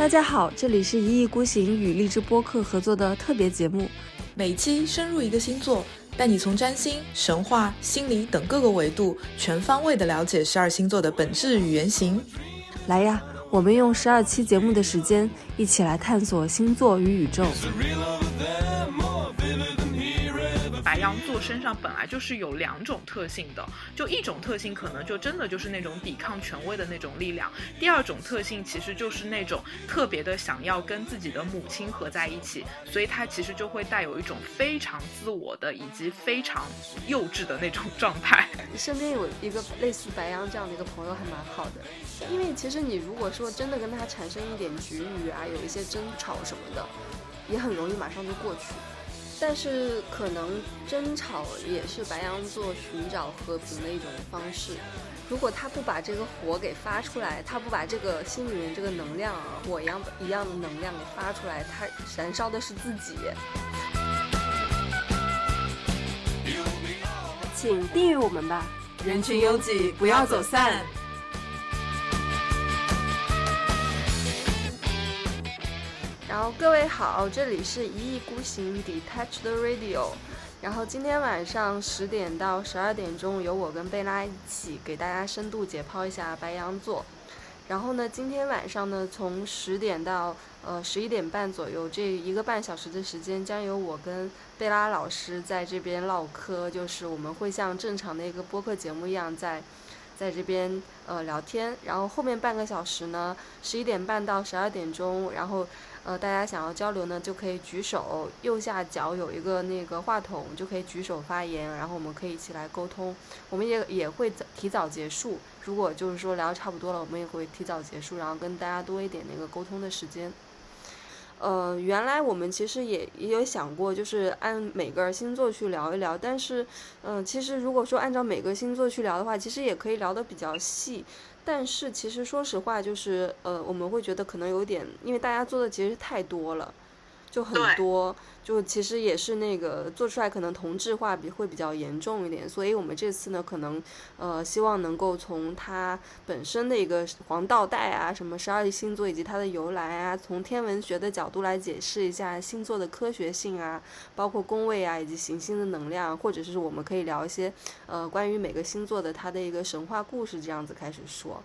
大家好，这里是一意孤行与励志播客合作的特别节目，每期深入一个星座，带你从占星、神话、心理等各个维度，全方位的了解十二星座的本质与原型。来呀，我们用十二期节目的时间，一起来探索星座与宇宙。白羊座身上本来就是有两种特性的，就一种特性可能就真的就是那种抵抗权威的那种力量，第二种特性其实就是那种特别的想要跟自己的母亲合在一起，所以他其实就会带有一种非常自我的以及非常幼稚的那种状态。身边有一个类似白羊这样的一个朋友还蛮好的，因为其实你如果说真的跟他产生一点局域啊，有一些争吵什么的，也很容易马上就过去。但是可能争吵也是白羊座寻找和平的一种方式。如果他不把这个火给发出来，他不把这个心里面这个能量啊，火一样一样的能量给发出来，他燃烧的是自己。请订阅我们吧，人群拥挤，不要走散。然后各位好，这里是一意孤行 Detached Radio。然后今天晚上十点到十二点钟，由我跟贝拉一起给大家深度解剖一下白羊座。然后呢，今天晚上呢，从十点到呃十一点半左右这一个半小时的时间，将由我跟贝拉老师在这边唠嗑，就是我们会像正常的一个播客节目一样，在在这边呃聊天。然后后面半个小时呢，十一点半到十二点钟，然后。呃，大家想要交流呢，就可以举手，右下角有一个那个话筒，就可以举手发言，然后我们可以一起来沟通。我们也也会提早结束，如果就是说聊差不多了，我们也会提早结束，然后跟大家多一点那个沟通的时间。呃，原来我们其实也也有想过，就是按每个星座去聊一聊，但是，嗯，其实如果说按照每个星座去聊的话，其实也可以聊得比较细。但是其实说实话，就是呃，我们会觉得可能有点，因为大家做的其实太多了，就很多，就其实也是那个做出来可能同质化比会比较严重一点。所以我们这次呢，可能呃，希望能够从它本身的一个黄道带啊，什么十二星座以及它的由来啊，从天文学的角度来解释一下星座的科学性啊，包括宫位啊，以及行星的能量，或者是我们可以聊一些呃关于每个星座的它的一个神话故事，这样子开始说。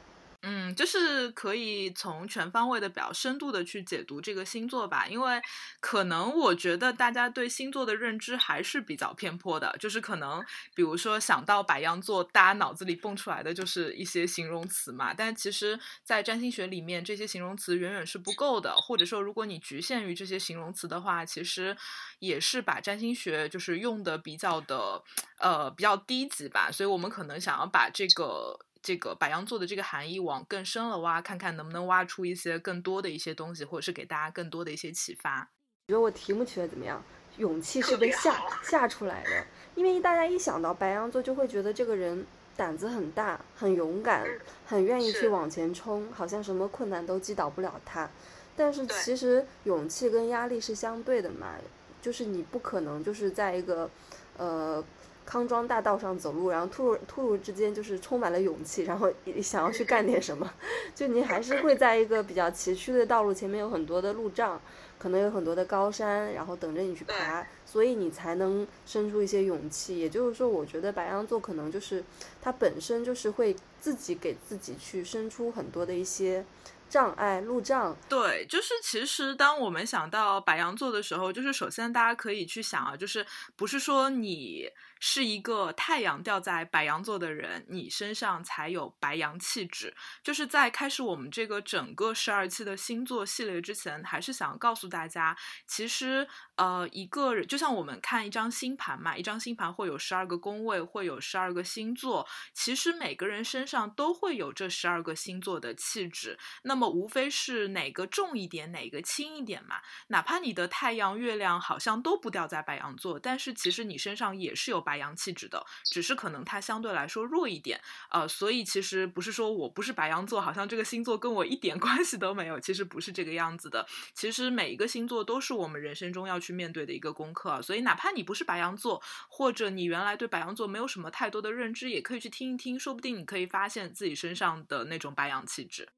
嗯，就是可以从全方位的、比较深度的去解读这个星座吧，因为可能我觉得大家对星座的认知还是比较偏颇的，就是可能比如说想到白羊座，大家脑子里蹦出来的就是一些形容词嘛，但其实，在占星学里面，这些形容词远远是不够的，或者说，如果你局限于这些形容词的话，其实也是把占星学就是用的比较的呃比较低级吧，所以我们可能想要把这个。这个白羊座的这个含义往更深了挖，看看能不能挖出一些更多的一些东西，或者是给大家更多的一些启发。觉得我题目取的怎么样？勇气是被吓吓出来的，因为大家一想到白羊座，就会觉得这个人胆子很大，很勇敢，很愿意去往前冲，好像什么困难都击倒不了他。但是其实勇气跟压力是相对的嘛，就是你不可能就是在一个，呃。康庄大道上走路，然后突如突如之间就是充满了勇气，然后想要去干点什么，就你还是会在一个比较崎岖的道路前面有很多的路障，可能有很多的高山，然后等着你去爬，所以你才能生出一些勇气。也就是说，我觉得白羊座可能就是他本身就是会自己给自己去生出很多的一些。障碍路障，对，就是其实当我们想到白羊座的时候，就是首先大家可以去想啊，就是不是说你是一个太阳掉在白羊座的人，你身上才有白羊气质。就是在开始我们这个整个十二期的星座系列之前，还是想告诉大家，其实呃，一个人就像我们看一张星盘嘛，一张星盘会有十二个宫位，会有十二个星座，其实每个人身上都会有这十二个星座的气质。那么无非是哪个重一点，哪个轻一点嘛。哪怕你的太阳、月亮好像都不掉在白羊座，但是其实你身上也是有白羊气质的，只是可能它相对来说弱一点。呃，所以其实不是说我不是白羊座，好像这个星座跟我一点 关系都没有。其实不是这个样子的。其实每一个星座都是我们人生中要去面对的一个功课。所以哪怕你不是白羊座，或者你原来对白羊座没有什么太多的认知，也可以去听一听，说不定你可以发现自己身上的那种白羊气质。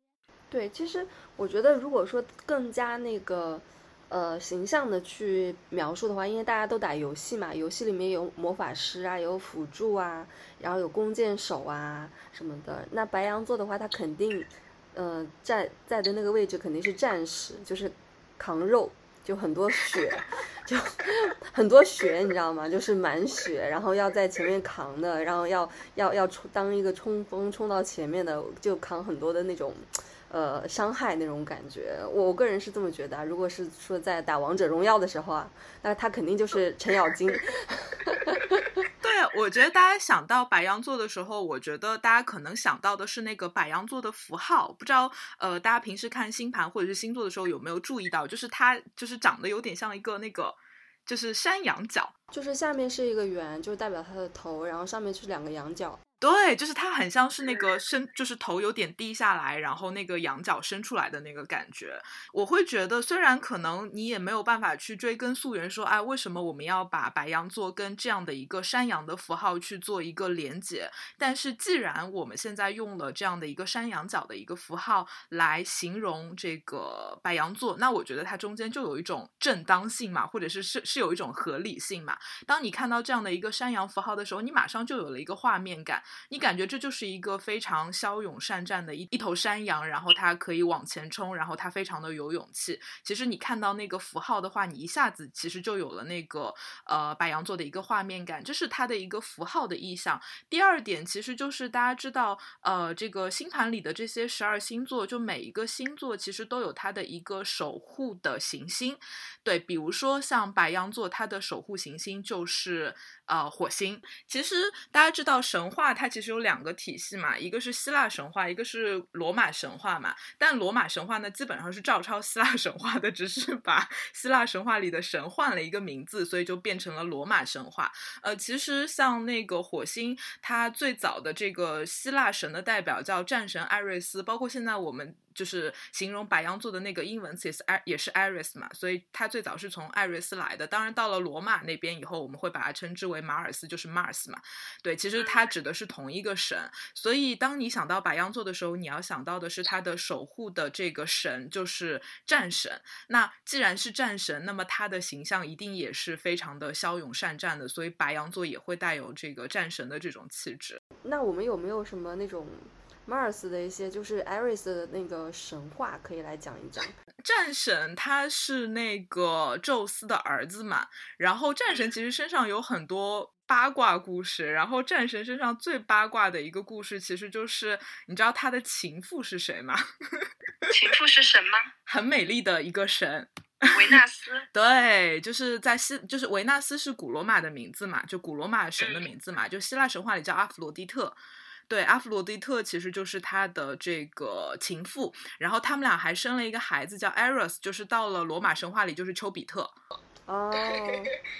对，其实我觉得，如果说更加那个，呃，形象的去描述的话，因为大家都打游戏嘛，游戏里面有魔法师啊，有辅助啊，然后有弓箭手啊什么的。那白羊座的话，他肯定，呃，在在的那个位置肯定是战士，就是扛肉，就很多血，就很多血，你知道吗？就是满血，然后要在前面扛的，然后要要要冲当一个冲锋冲到前面的，就扛很多的那种。呃，伤害那种感觉，我个人是这么觉得。如果是说在打王者荣耀的时候啊，那他肯定就是程咬金。我觉得大家想到白羊座的时候，我觉得大家可能想到的是那个白羊座的符号。不知道呃，大家平时看星盘或者是星座的时候有没有注意到，就是它就是长得有点像一个那个就是山羊角，就是下面是一个圆，就代表它的头，然后上面是两个羊角。对，就是它很像是那个伸，就是头有点低下来，然后那个羊角伸出来的那个感觉。我会觉得，虽然可能你也没有办法去追根溯源，说，哎，为什么我们要把白羊座跟这样的一个山羊的符号去做一个连接？但是既然我们现在用了这样的一个山羊角的一个符号来形容这个白羊座，那我觉得它中间就有一种正当性嘛，或者是是是有一种合理性嘛。当你看到这样的一个山羊符号的时候，你马上就有了一个画面感。你感觉这就是一个非常骁勇善战的一一头山羊，然后它可以往前冲，然后它非常的有勇气。其实你看到那个符号的话，你一下子其实就有了那个呃白羊座的一个画面感，这是它的一个符号的意象。第二点其实就是大家知道，呃，这个星盘里的这些十二星座，就每一个星座其实都有它的一个守护的行星。对，比如说像白羊座，它的守护行星就是呃火星。其实大家知道神话，它其实有两个体系嘛，一个是希腊神话，一个是罗马神话嘛。但罗马神话呢，基本上是照抄希腊神话的，只是把希腊神话里的神换了一个名字，所以就变成了罗马神话。呃，其实像那个火星，它最早的这个希腊神的代表叫战神艾瑞斯，包括现在我们。就是形容白羊座的那个英文词也是艾，也是 Iris 嘛，所以它最早是从艾瑞斯来的。当然到了罗马那边以后，我们会把它称之为马尔斯，就是 Mars 嘛。对，其实它指的是同一个神。所以当你想到白羊座的时候，你要想到的是它的守护的这个神，就是战神。那既然是战神，那么他的形象一定也是非常的骁勇善战的，所以白羊座也会带有这个战神的这种气质。那我们有没有什么那种？Mars 的一些就是艾瑞斯的那个神话，可以来讲一讲。战神他是那个宙斯的儿子嘛，然后战神其实身上有很多八卦故事，然后战神身上最八卦的一个故事，其实就是你知道他的情妇是谁吗？情妇是神吗？很美丽的一个神，维纳斯。对，就是在希，就是维纳斯是古罗马的名字嘛，就古罗马神的名字嘛，就希腊神话里叫阿弗罗狄特。对，阿弗罗狄特其实就是他的这个情妇，然后他们俩还生了一个孩子叫 Eros，就是到了罗马神话里就是丘比特。哦，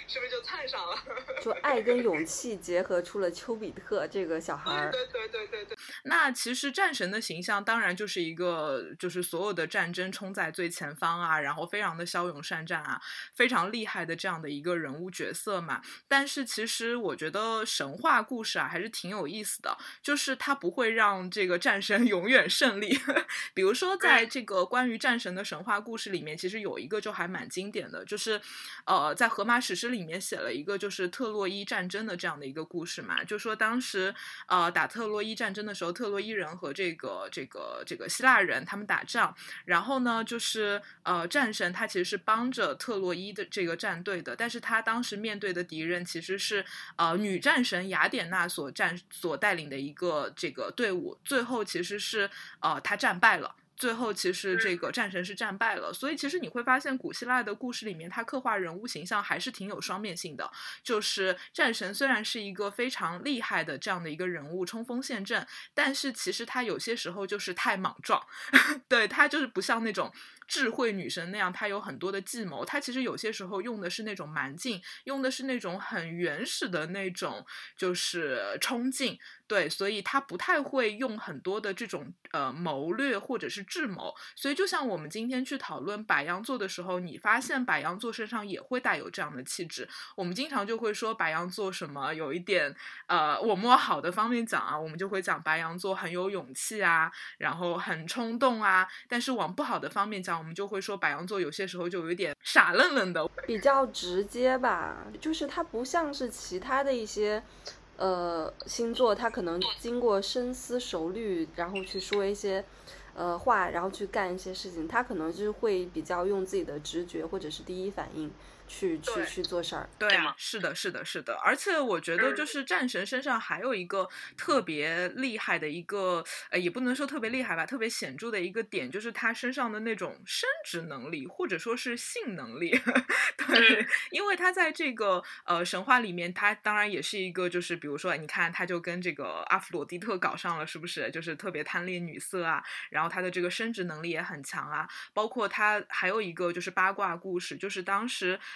是不是就蹭上了？就爱跟勇气结合出了丘比特这个小孩儿。对对对对对。那其实战神的形象当然就是一个，就是所有的战争冲在最前方啊，然后非常的骁勇善战啊，非常厉害的这样的一个人物角色嘛。但是其实我觉得神话故事啊还是挺有意思的，就是它不会让这个战神 永远胜利。比如说在这个关于战神的神话故事里面，其实有一个就还蛮经典的，就是。呃，在荷马史诗里面写了一个就是特洛伊战争的这样的一个故事嘛，就说当时呃打特洛伊战争的时候，特洛伊人和这个这个这个希腊人他们打仗，然后呢就是呃战神他其实是帮着特洛伊的这个战队的，但是他当时面对的敌人其实是呃女战神雅典娜所战所带领的一个这个队伍，最后其实是呃他战败了。最后，其实这个战神是战败了，所以其实你会发现，古希腊的故事里面，它刻画人物形象还是挺有双面性的。就是战神虽然是一个非常厉害的这样的一个人物，冲锋陷阵，但是其实他有些时候就是太莽撞，对他就是不像那种智慧女神那样，她有很多的计谋。她其实有些时候用的是那种蛮劲，用的是那种很原始的那种，就是冲劲。对，所以她不太会用很多的这种呃谋略或者是智谋，所以就像我们今天去讨论白羊座的时候，你发现白羊座身上也会带有这样的气质。我们经常就会说白羊座什么有一点呃，我们往好的方面讲啊，我们就会讲白羊座很有勇气啊，然后很冲动啊。但是往不好的方面讲，我们就会说白羊座有些时候就有点傻愣愣的，比较直接吧，就是它不像是其他的一些。呃，星座他可能经过深思熟虑，然后去说一些，呃话，然后去干一些事情，他可能就是会比较用自己的直觉或者是第一反应。去去去做事儿，对啊，是的，是的，是的，而且我觉得就是战神身上还有一个特别厉害的一个，呃，也不能说特别厉害吧，特别显著的一个点，就是他身上的那种生殖能力，或者说是性能力，对，因为他在这个呃神话里面，他当然也是一个，就是比如说，你看他就跟这个阿弗洛狄特搞上了，是不是？就是特别贪恋女色啊，然后他的这个生殖能力也很强啊，包括他还有一个就是八卦故事，就是当时。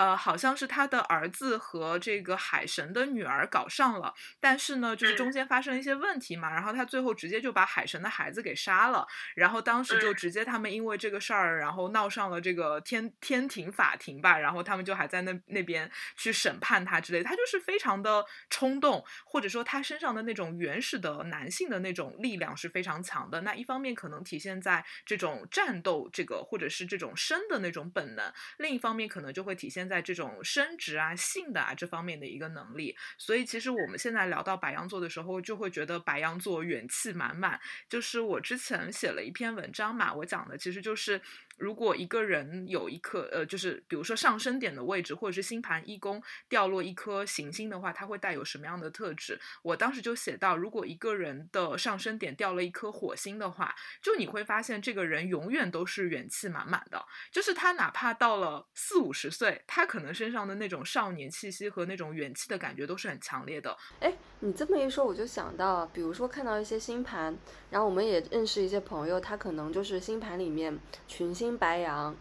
呃，好像是他的儿子和这个海神的女儿搞上了，但是呢，就是中间发生了一些问题嘛，然后他最后直接就把海神的孩子给杀了，然后当时就直接他们因为这个事儿，然后闹上了这个天天庭法庭吧，然后他们就还在那那边去审判他之类，他就是非常的冲动，或者说他身上的那种原始的男性的那种力量是非常强的。那一方面可能体现在这种战斗这个或者是这种生的那种本能，另一方面可能就会体现。在这种生殖啊、性的啊这方面的一个能力，所以其实我们现在聊到白羊座的时候，就会觉得白羊座元气满满。就是我之前写了一篇文章嘛，我讲的其实就是。如果一个人有一颗呃，就是比如说上升点的位置，或者是星盘一宫掉落一颗行星的话，它会带有什么样的特质？我当时就写到，如果一个人的上升点掉了一颗火星的话，就你会发现这个人永远都是元气满满的，就是他哪怕到了四五十岁，他可能身上的那种少年气息和那种元气的感觉都是很强烈的。哎，你这么一说，我就想到，比如说看到一些星盘，然后我们也认识一些朋友，他可能就是星盘里面群星。白羊，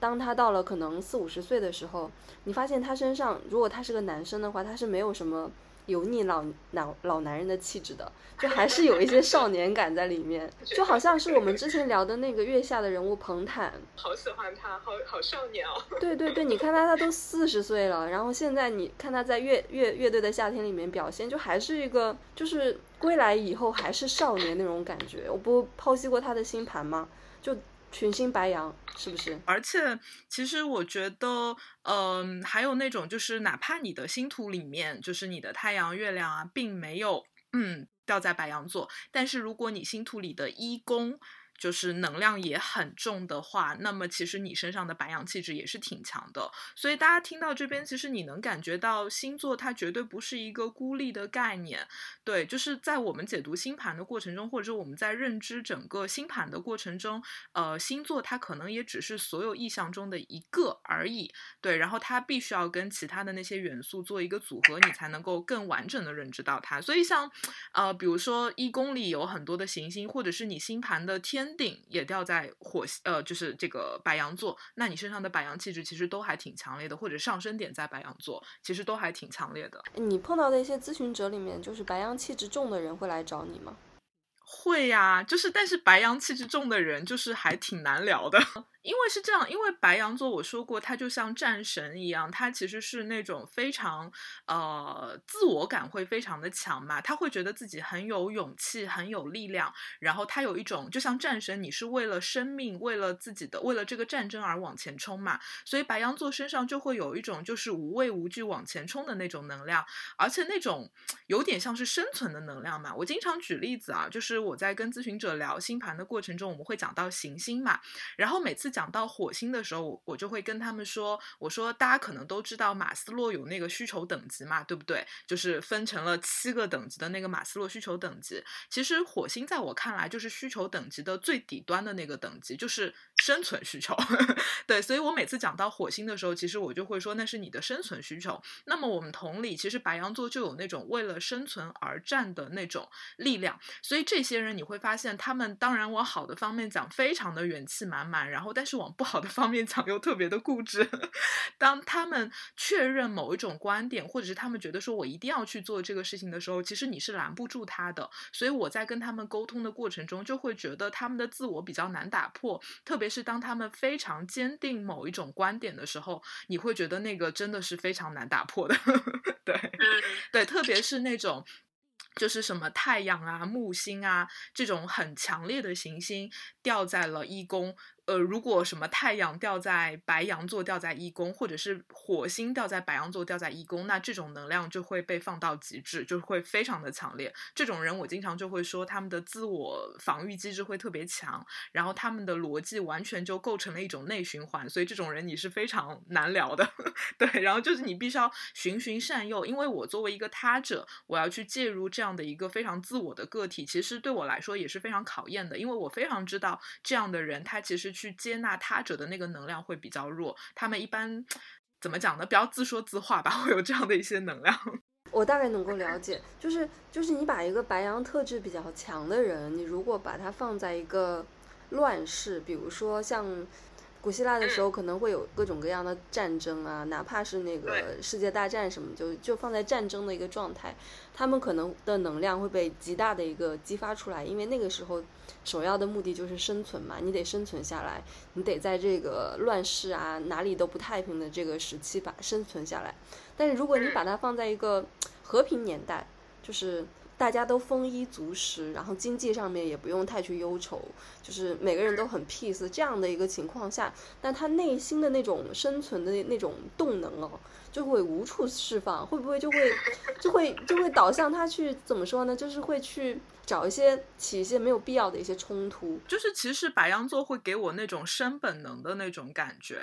当他到了可能四五十岁的时候，你发现他身上，如果他是个男生的话，他是没有什么油腻老老老男人的气质的，就还是有一些少年感在里面，就好像是我们之前聊的那个月下的人物彭坦，好喜欢他，好好少年哦。对对对，你看他他都四十岁了，然后现在你看他在乐乐乐队的夏天里面表现，就还是一个就是归来以后还是少年那种感觉。我不剖析过他的星盘吗？就。群星白羊是不是？而且，其实我觉得，嗯，还有那种，就是哪怕你的星图里面，就是你的太阳、月亮啊，并没有，嗯，掉在白羊座，但是如果你星图里的一宫。就是能量也很重的话，那么其实你身上的白羊气质也是挺强的。所以大家听到这边，其实你能感觉到星座它绝对不是一个孤立的概念。对，就是在我们解读星盘的过程中，或者我们在认知整个星盘的过程中，呃，星座它可能也只是所有意象中的一个而已。对，然后它必须要跟其他的那些元素做一个组合，你才能够更完整的认知到它。所以像，呃，比如说一宫里有很多的行星，或者是你星盘的天。顶也掉在火呃，就是这个白羊座，那你身上的白羊气质其实都还挺强烈的，或者上升点在白羊座，其实都还挺强烈的。你碰到的一些咨询者里面，就是白羊气质重的人会来找你吗？会呀，就是但是白羊气质重的人，就是还挺难聊的。因为是这样，因为白羊座我说过，他就像战神一样，他其实是那种非常呃自我感会非常的强嘛，他会觉得自己很有勇气，很有力量，然后他有一种就像战神，你是为了生命，为了自己的，为了这个战争而往前冲嘛，所以白羊座身上就会有一种就是无畏无惧往前冲的那种能量，而且那种有点像是生存的能量嘛。我经常举例子啊，就是我在跟咨询者聊星盘的过程中，我们会讲到行星嘛，然后每次。讲到火星的时候，我我就会跟他们说：“我说大家可能都知道马斯洛有那个需求等级嘛，对不对？就是分成了七个等级的那个马斯洛需求等级。其实火星在我看来就是需求等级的最底端的那个等级，就是生存需求。对，所以我每次讲到火星的时候，其实我就会说那是你的生存需求。那么我们同理，其实白羊座就有那种为了生存而战的那种力量。所以这些人你会发现，他们当然往好的方面讲，非常的元气满满，然后但。但是往不好的方面讲又特别的固执。当他们确认某一种观点，或者是他们觉得说我一定要去做这个事情的时候，其实你是拦不住他的。所以我在跟他们沟通的过程中，就会觉得他们的自我比较难打破，特别是当他们非常坚定某一种观点的时候，你会觉得那个真的是非常难打破的。对，对，特别是那种。就是什么太阳啊、木星啊这种很强烈的行星掉在了一宫。呃，如果什么太阳掉在白羊座，掉在一宫，或者是火星掉在白羊座，掉在一宫，那这种能量就会被放到极致，就会非常的强烈。这种人，我经常就会说，他们的自我防御机制会特别强，然后他们的逻辑完全就构成了一种内循环，所以这种人你是非常难聊的。对，然后就是你必须要循循善诱，因为我作为一个他者，我要去介入这样的一个非常自我的个体，其实对我来说也是非常考验的，因为我非常知道这样的人，他其实。去接纳他者的那个能量会比较弱，他们一般怎么讲呢？比较自说自话吧，会有这样的一些能量。我大概能够了解，就是就是你把一个白羊特质比较强的人，你如果把他放在一个乱世，比如说像。古希腊的时候可能会有各种各样的战争啊，哪怕是那个世界大战什么，就就放在战争的一个状态，他们可能的能量会被极大的一个激发出来，因为那个时候首要的目的就是生存嘛，你得生存下来，你得在这个乱世啊哪里都不太平的这个时期把生存下来。但是如果你把它放在一个和平年代，就是。大家都丰衣足食，然后经济上面也不用太去忧愁，就是每个人都很 peace 这样的一个情况下，那他内心的那种生存的那种动能哦，就会无处释放，会不会就会就会就会导向他去怎么说呢？就是会去。找一些起一些没有必要的一些冲突，就是其实白羊座会给我那种生本能的那种感觉，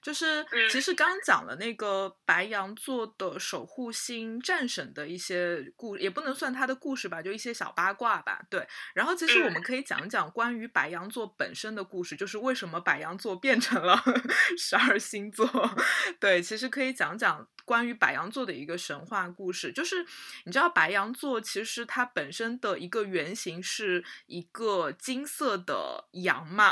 就是其实刚讲了那个白羊座的守护星战神的一些故，也不能算他的故事吧，就一些小八卦吧。对，然后其实我们可以讲讲关于白羊座本身的故事，就是为什么白羊座变成了 十二星座。对，其实可以讲讲。关于白羊座的一个神话故事，就是你知道白羊座其实它本身的一个原型是一个金色的羊嘛？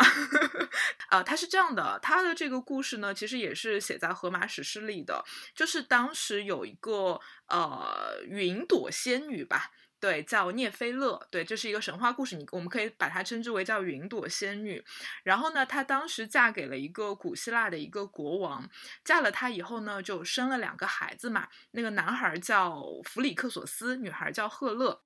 啊，它是这样的，它的这个故事呢，其实也是写在荷马史诗里的，就是当时有一个呃云朵仙女吧。对，叫涅菲勒。对，这是一个神话故事，你我们可以把它称之为叫云朵仙女。然后呢，她当时嫁给了一个古希腊的一个国王，嫁了他以后呢，就生了两个孩子嘛。那个男孩叫弗里克索斯，女孩叫赫勒，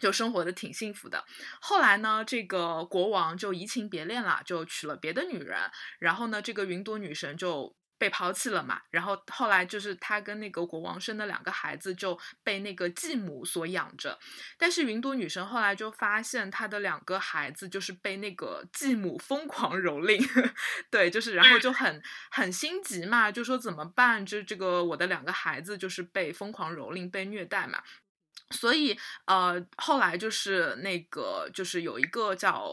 就生活的挺幸福的。后来呢，这个国王就移情别恋了，就娶了别的女人。然后呢，这个云朵女神就。被抛弃了嘛，然后后来就是他跟那个国王生的两个孩子就被那个继母所养着，但是云朵女神后来就发现她的两个孩子就是被那个继母疯狂蹂躏，对，就是然后就很很心急嘛，就说怎么办？就这个我的两个孩子就是被疯狂蹂躏、被虐待嘛。所以，呃，后来就是那个，就是有一个叫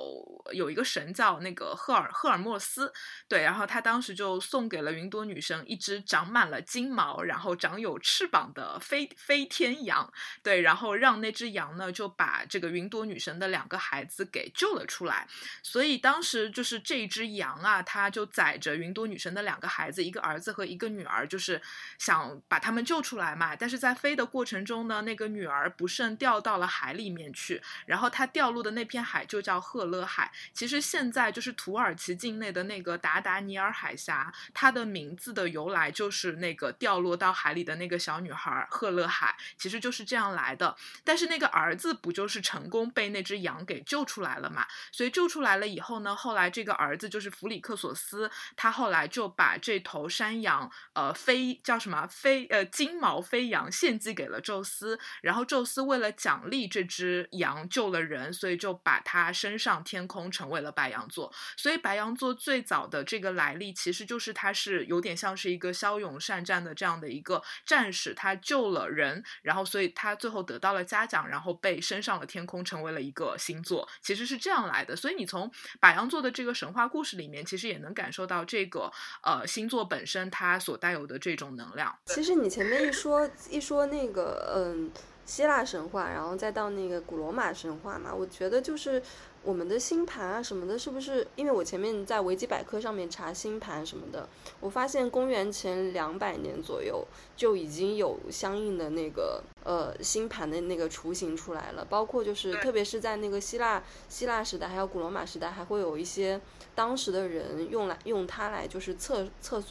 有一个神叫那个赫尔赫尔墨斯，对，然后他当时就送给了云朵女神一只长满了金毛，然后长有翅膀的飞飞天羊，对，然后让那只羊呢就把这个云朵女神的两个孩子给救了出来。所以当时就是这只羊啊，它就载着云朵女神的两个孩子，一个儿子和一个女儿，就是想把他们救出来嘛。但是在飞的过程中呢，那个女儿。而不慎掉到了海里面去，然后他掉落的那片海就叫赫勒海。其实现在就是土耳其境内的那个达达尼尔海峡，它的名字的由来就是那个掉落到海里的那个小女孩赫勒海，其实就是这样来的。但是那个儿子不就是成功被那只羊给救出来了嘛？所以救出来了以后呢，后来这个儿子就是弗里克索斯，他后来就把这头山羊，呃，飞叫什么飞呃金毛飞羊献祭给了宙斯，然后。宙斯为了奖励这只羊救了人，所以就把它升上天空，成为了白羊座。所以白羊座最早的这个来历，其实就是它是有点像是一个骁勇善战的这样的一个战士，他救了人，然后所以他最后得到了嘉奖，然后被升上了天空，成为了一个星座。其实是这样来的。所以你从白羊座的这个神话故事里面，其实也能感受到这个呃星座本身它所带有的这种能量。其实你前面一说一说那个嗯。希腊神话，然后再到那个古罗马神话嘛，我觉得就是，我们的星盘啊什么的，是不是？因为我前面在维基百科上面查星盘什么的，我发现公元前两百年左右就已经有相应的那个呃星盘的那个雏形出来了，包括就是特别是在那个希腊希腊时代还有古罗马时代，还会有一些当时的人用来用它来就是测测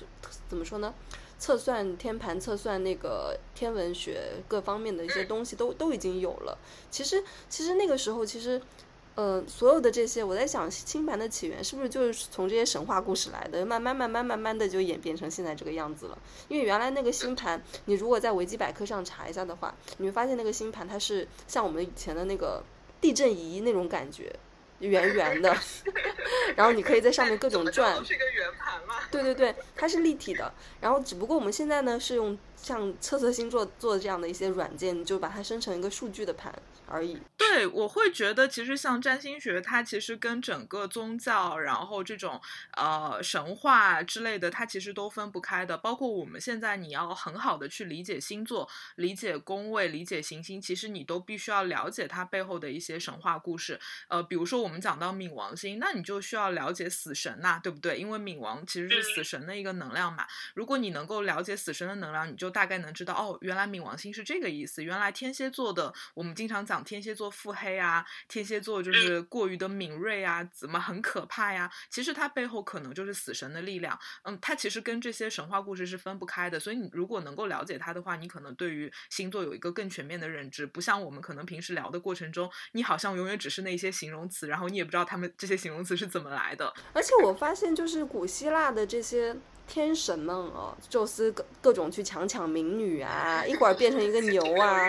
怎么说呢？测算天盘、测算那个天文学各方面的一些东西都都已经有了。其实其实那个时候其实。呃，所有的这些，我在想，星盘的起源是不是就是从这些神话故事来的？慢慢、慢慢、慢慢的就演变成现在这个样子了。因为原来那个星盘，你如果在维基百科上查一下的话，你会发现那个星盘它是像我们以前的那个地震仪那种感觉，圆圆的，然后你可以在上面各种转。是个圆盘嘛？对对对，它是立体的。然后只不过我们现在呢是用像测测星座做这样的一些软件，就把它生成一个数据的盘。而已。对，我会觉得其实像占星学，它其实跟整个宗教，然后这种呃神话之类的，它其实都分不开的。包括我们现在，你要很好的去理解星座、理解宫位、理解行星，其实你都必须要了解它背后的一些神话故事。呃，比如说我们讲到冥王星，那你就需要了解死神呐，对不对？因为冥王其实是死神的一个能量嘛。如果你能够了解死神的能量，你就大概能知道哦，原来冥王星是这个意思。原来天蝎座的，我们经常讲。天蝎座腹黑啊，天蝎座就是过于的敏锐啊，怎么很可怕呀？其实它背后可能就是死神的力量。嗯，它其实跟这些神话故事是分不开的。所以你如果能够了解它的话，你可能对于星座有一个更全面的认知。不像我们可能平时聊的过程中，你好像永远只是那些形容词，然后你也不知道他们这些形容词是怎么来的。而且我发现，就是古希腊的这些天神们哦，宙斯各各种去强抢民女啊，一会儿变成一个牛啊。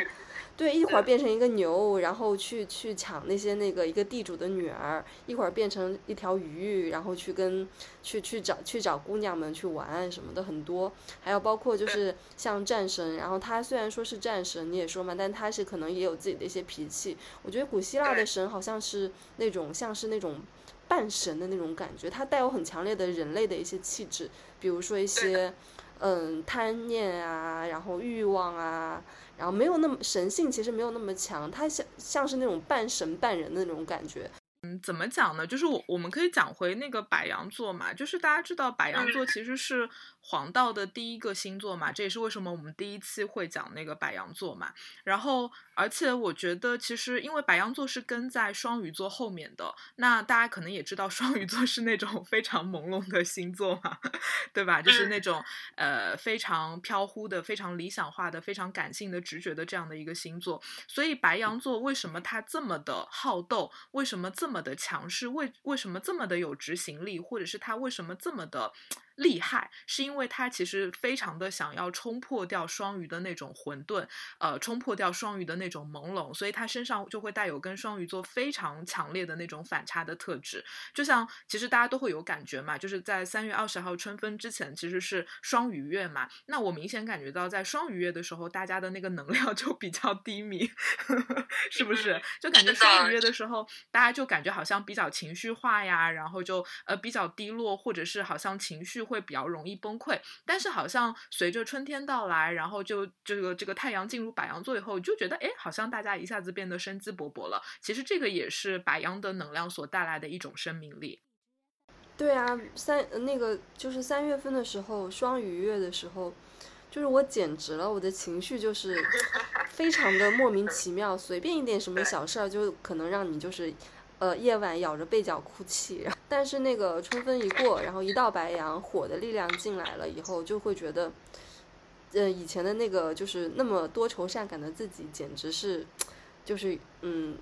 对，一会儿变成一个牛，然后去去抢那些那个一个地主的女儿；一会儿变成一条鱼，然后去跟去去找去找姑娘们去玩什么的很多。还有包括就是像战神，然后他虽然说是战神，你也说嘛，但他是可能也有自己的一些脾气。我觉得古希腊的神好像是那种像是那种半神的那种感觉，他带有很强烈的人类的一些气质，比如说一些嗯贪念啊，然后欲望啊。然后没有那么神性，其实没有那么强，它像像是那种半神半人的那种感觉。嗯，怎么讲呢？就是我我们可以讲回那个白羊座嘛，就是大家知道白羊座其实是。黄道的第一个星座嘛，这也是为什么我们第一期会讲那个白羊座嘛。然后，而且我觉得其实因为白羊座是跟在双鱼座后面的，那大家可能也知道双鱼座是那种非常朦胧的星座嘛，对吧？就是那种呃非常飘忽的、非常理想化的、非常感性的、直觉的这样的一个星座。所以白羊座为什么它这么的好斗？为什么这么的强势？为为什么这么的有执行力？或者是它为什么这么的？厉害，是因为他其实非常的想要冲破掉双鱼的那种混沌，呃，冲破掉双鱼的那种朦胧，所以他身上就会带有跟双鱼座非常强烈的那种反差的特质。就像其实大家都会有感觉嘛，就是在三月二十号春分之前，其实是双鱼月嘛。那我明显感觉到在双鱼月的时候，大家的那个能量就比较低迷，是不是？就感觉双鱼月的时候，大家就感觉好像比较情绪化呀，然后就呃比较低落，或者是好像情绪。会比较容易崩溃，但是好像随着春天到来，然后就这个这个太阳进入白羊座以后，就觉得哎，好像大家一下子变得生机勃勃了。其实这个也是白羊的能量所带来的一种生命力。对啊，三那个就是三月份的时候，双鱼月的时候，就是我简直了，我的情绪就是非常的莫名其妙，随便一点什么小事儿就可能让你就是。呃，夜晚咬着被角哭泣，但是那个春风一过，然后一道白羊，火的力量进来了以后，就会觉得，呃，以前的那个就是那么多愁善感的自己，简直是，就是嗯，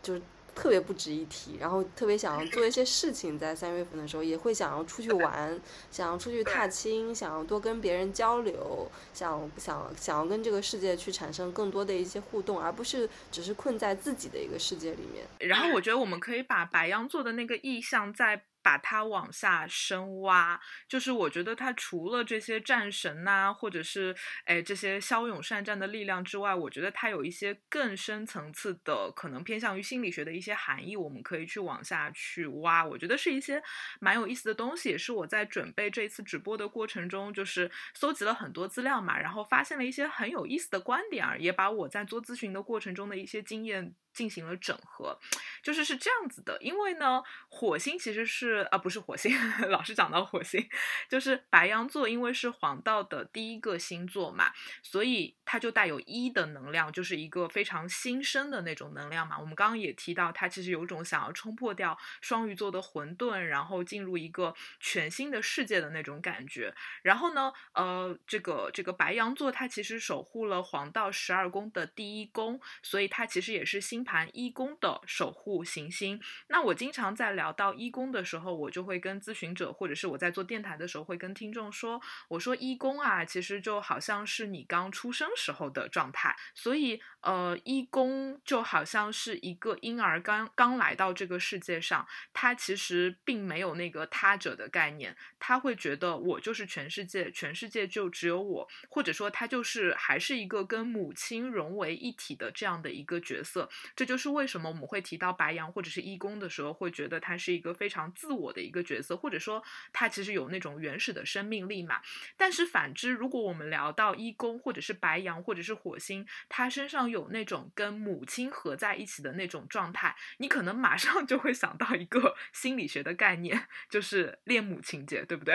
就是。特别不值一提，然后特别想要做一些事情，在三月份的时候也会想要出去玩，想要出去踏青，想要多跟别人交流，想想想要跟这个世界去产生更多的一些互动，而不是只是困在自己的一个世界里面。然后我觉得我们可以把白羊座的那个意向在把它往下深挖，就是我觉得它除了这些战神呐、或者是哎这些骁勇善战的力量之外，我觉得它有一些更深层次的，可能偏向于心理学的一些含义，我们可以去往下去挖。我觉得是一些蛮有意思的东西，也是我在准备这一次直播的过程中，就是搜集了很多资料嘛，然后发现了一些很有意思的观点啊，也把我在做咨询的过程中的一些经验。进行了整合，就是是这样子的，因为呢，火星其实是啊，不是火星，老是讲到火星，就是白羊座，因为是黄道的第一个星座嘛，所以它就带有一的能量，就是一个非常新生的那种能量嘛。我们刚刚也提到，它其实有种想要冲破掉双鱼座的混沌，然后进入一个全新的世界的那种感觉。然后呢，呃，这个这个白羊座，它其实守护了黄道十二宫的第一宫，所以它其实也是新盘一宫的守护行星。那我经常在聊到一宫的时候，我就会跟咨询者，或者是我在做电台的时候，会跟听众说，我说一宫啊，其实就好像是你刚出生时候的状态，所以呃，一宫就好像是一个婴儿刚刚来到这个世界上，他其实并没有那个他者的概念，他会觉得我就是全世界，全世界就只有我，或者说他就是还是一个跟母亲融为一体的这样的一个角色。这就是为什么我们会提到白羊或者是一宫的时候，会觉得他是一个非常自我的一个角色，或者说他其实有那种原始的生命力嘛。但是反之，如果我们聊到一宫或者是白羊或者是火星，他身上有那种跟母亲合在一起的那种状态，你可能马上就会想到一个 心理学的概念，就是恋母情节，对不对？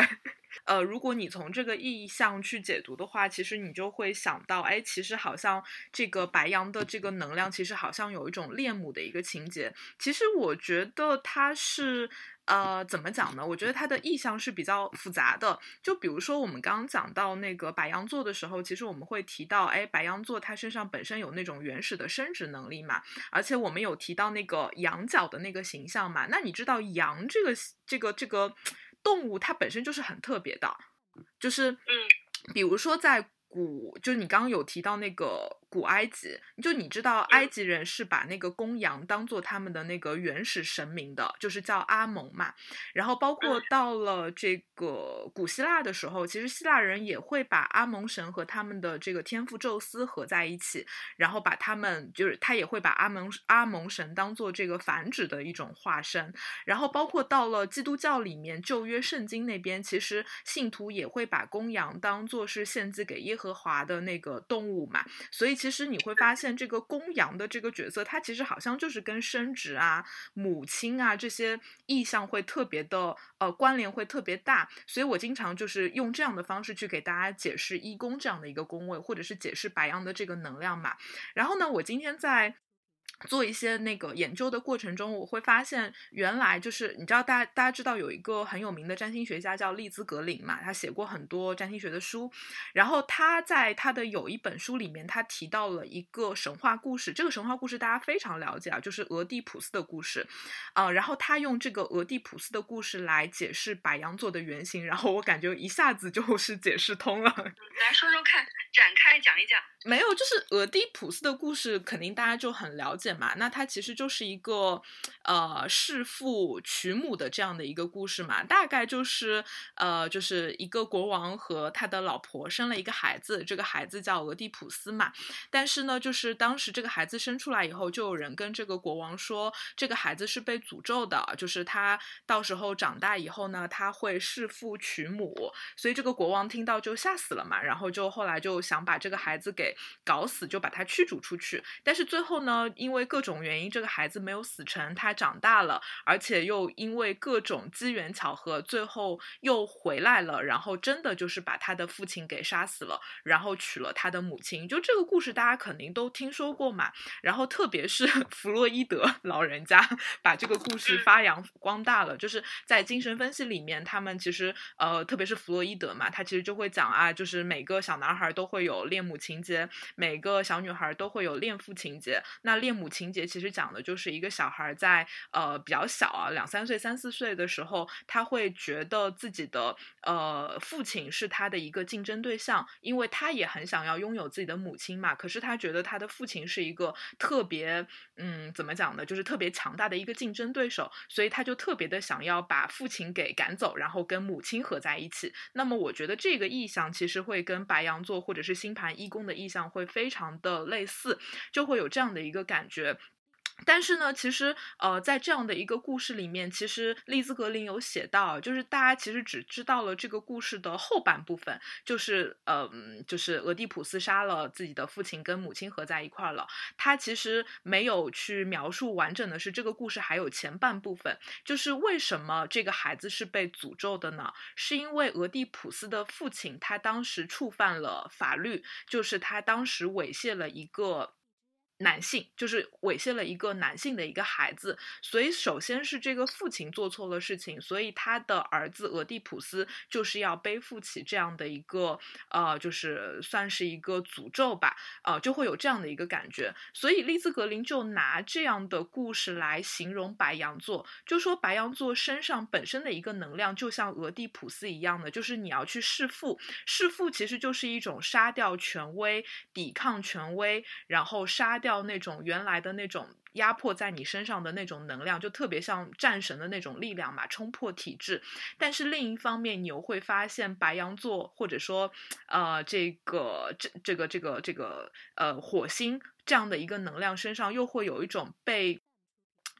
呃，如果你从这个意象去解读的话，其实你就会想到，哎，其实好像这个白羊的这个能量，其实好像有一种恋母的一个情节。其实我觉得它是，呃，怎么讲呢？我觉得它的意象是比较复杂的。就比如说我们刚刚讲到那个白羊座的时候，其实我们会提到，哎，白羊座它身上本身有那种原始的生殖能力嘛，而且我们有提到那个羊角的那个形象嘛。那你知道羊这个这个这个。动物它本身就是很特别的，就是嗯，比如说在古，就是你刚刚有提到那个。古埃及，就你知道，埃及人是把那个公羊当做他们的那个原始神明的，就是叫阿蒙嘛。然后包括到了这个古希腊的时候，其实希腊人也会把阿蒙神和他们的这个天父宙斯合在一起，然后把他们就是他也会把阿蒙阿蒙神当做这个繁殖的一种化身。然后包括到了基督教里面，旧约圣经那边，其实信徒也会把公羊当做是献祭给耶和华的那个动物嘛，所以。其实你会发现，这个公羊的这个角色，它其实好像就是跟生殖啊、母亲啊这些意象会特别的呃关联会特别大，所以我经常就是用这样的方式去给大家解释一宫这样的一个宫位，或者是解释白羊的这个能量嘛。然后呢，我今天在。做一些那个研究的过程中，我会发现原来就是你知道，大家大家知道有一个很有名的占星学家叫利兹格林嘛，他写过很多占星学的书。然后他在他的有一本书里面，他提到了一个神话故事。这个神话故事大家非常了解啊，就是俄狄浦斯的故事。啊，然后他用这个俄狄浦斯的故事来解释白羊座的原型，然后我感觉一下子就是解释通了。来说说看，展开讲一讲。没有，就是俄狄浦斯的故事，肯定大家就很了解嘛。那它其实就是一个，呃，弑父娶母的这样的一个故事嘛。大概就是，呃，就是一个国王和他的老婆生了一个孩子，这个孩子叫俄狄浦斯嘛。但是呢，就是当时这个孩子生出来以后，就有人跟这个国王说，这个孩子是被诅咒的，就是他到时候长大以后呢，他会弑父娶母。所以这个国王听到就吓死了嘛，然后就后来就想把这个孩子给。搞死就把他驱逐出去，但是最后呢，因为各种原因，这个孩子没有死成，他长大了，而且又因为各种机缘巧合，最后又回来了，然后真的就是把他的父亲给杀死了，然后娶了他的母亲。就这个故事，大家肯定都听说过嘛。然后特别是 弗洛伊德老人家把这个故事发扬光大了，就是在精神分析里面，他们其实呃，特别是弗洛伊德嘛，他其实就会讲啊，就是每个小男孩都会有恋母情节。每个小女孩都会有恋父情节。那恋母情节其实讲的就是一个小孩在呃比较小啊，两三岁、三四岁的时候，他会觉得自己的呃父亲是他的一个竞争对象，因为他也很想要拥有自己的母亲嘛。可是他觉得他的父亲是一个特别嗯怎么讲呢，就是特别强大的一个竞争对手，所以他就特别的想要把父亲给赶走，然后跟母亲合在一起。那么我觉得这个意象其实会跟白羊座或者是星盘一宫的意象会非常的类似，就会有这样的一个感觉。但是呢，其实呃，在这样的一个故事里面，其实利兹格林有写到，就是大家其实只知道了这个故事的后半部分，就是呃，就是俄狄浦斯杀了自己的父亲，跟母亲合在一块儿了。他其实没有去描述完整的是这个故事还有前半部分，就是为什么这个孩子是被诅咒的呢？是因为俄狄浦斯的父亲他当时触犯了法律，就是他当时猥亵了一个。男性就是猥亵了一个男性的一个孩子，所以首先是这个父亲做错了事情，所以他的儿子俄狄浦斯就是要背负起这样的一个呃，就是算是一个诅咒吧，呃，就会有这样的一个感觉。所以利兹格林就拿这样的故事来形容白羊座，就说白羊座身上本身的一个能量就像俄狄浦斯一样的，就是你要去弑父，弑父其实就是一种杀掉权威、抵抗权威，然后杀掉。掉那种原来的那种压迫在你身上的那种能量，就特别像战神的那种力量嘛，冲破体制。但是另一方面，你又会发现白羊座或者说呃这个这这个这个这个呃火星这样的一个能量身上，又会有一种被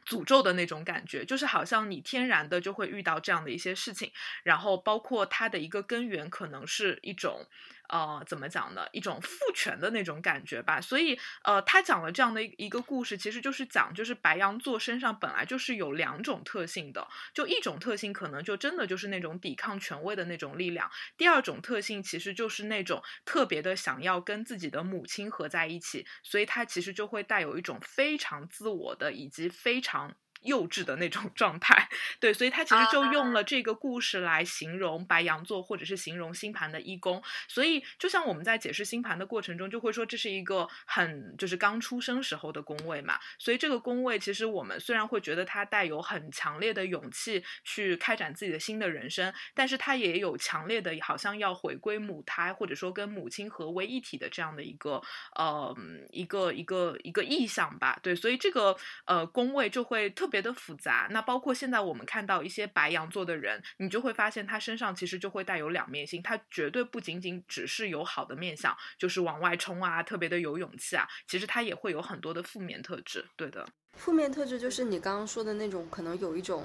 诅咒的那种感觉，就是好像你天然的就会遇到这样的一些事情，然后包括它的一个根源可能是一种。呃，怎么讲呢？一种父权的那种感觉吧。所以，呃，他讲了这样的一个故事，其实就是讲，就是白羊座身上本来就是有两种特性的。就一种特性，可能就真的就是那种抵抗权威的那种力量；第二种特性，其实就是那种特别的想要跟自己的母亲合在一起。所以，他其实就会带有一种非常自我的，以及非常。幼稚的那种状态，对，所以他其实就用了这个故事来形容白羊座，或者是形容星盘的一宫。所以，就像我们在解释星盘的过程中，就会说这是一个很就是刚出生时候的宫位嘛。所以，这个宫位其实我们虽然会觉得它带有很强烈的勇气去开展自己的新的人生，但是它也有强烈的好像要回归母胎，或者说跟母亲合为一体的这样的一个呃一个一个一个意向吧。对，所以这个呃宫位就会特别。别的复杂，那包括现在我们看到一些白羊座的人，你就会发现他身上其实就会带有两面性，他绝对不仅仅只是有好的面相，就是往外冲啊，特别的有勇气啊，其实他也会有很多的负面特质。对的，负面特质就是你刚刚说的那种，可能有一种，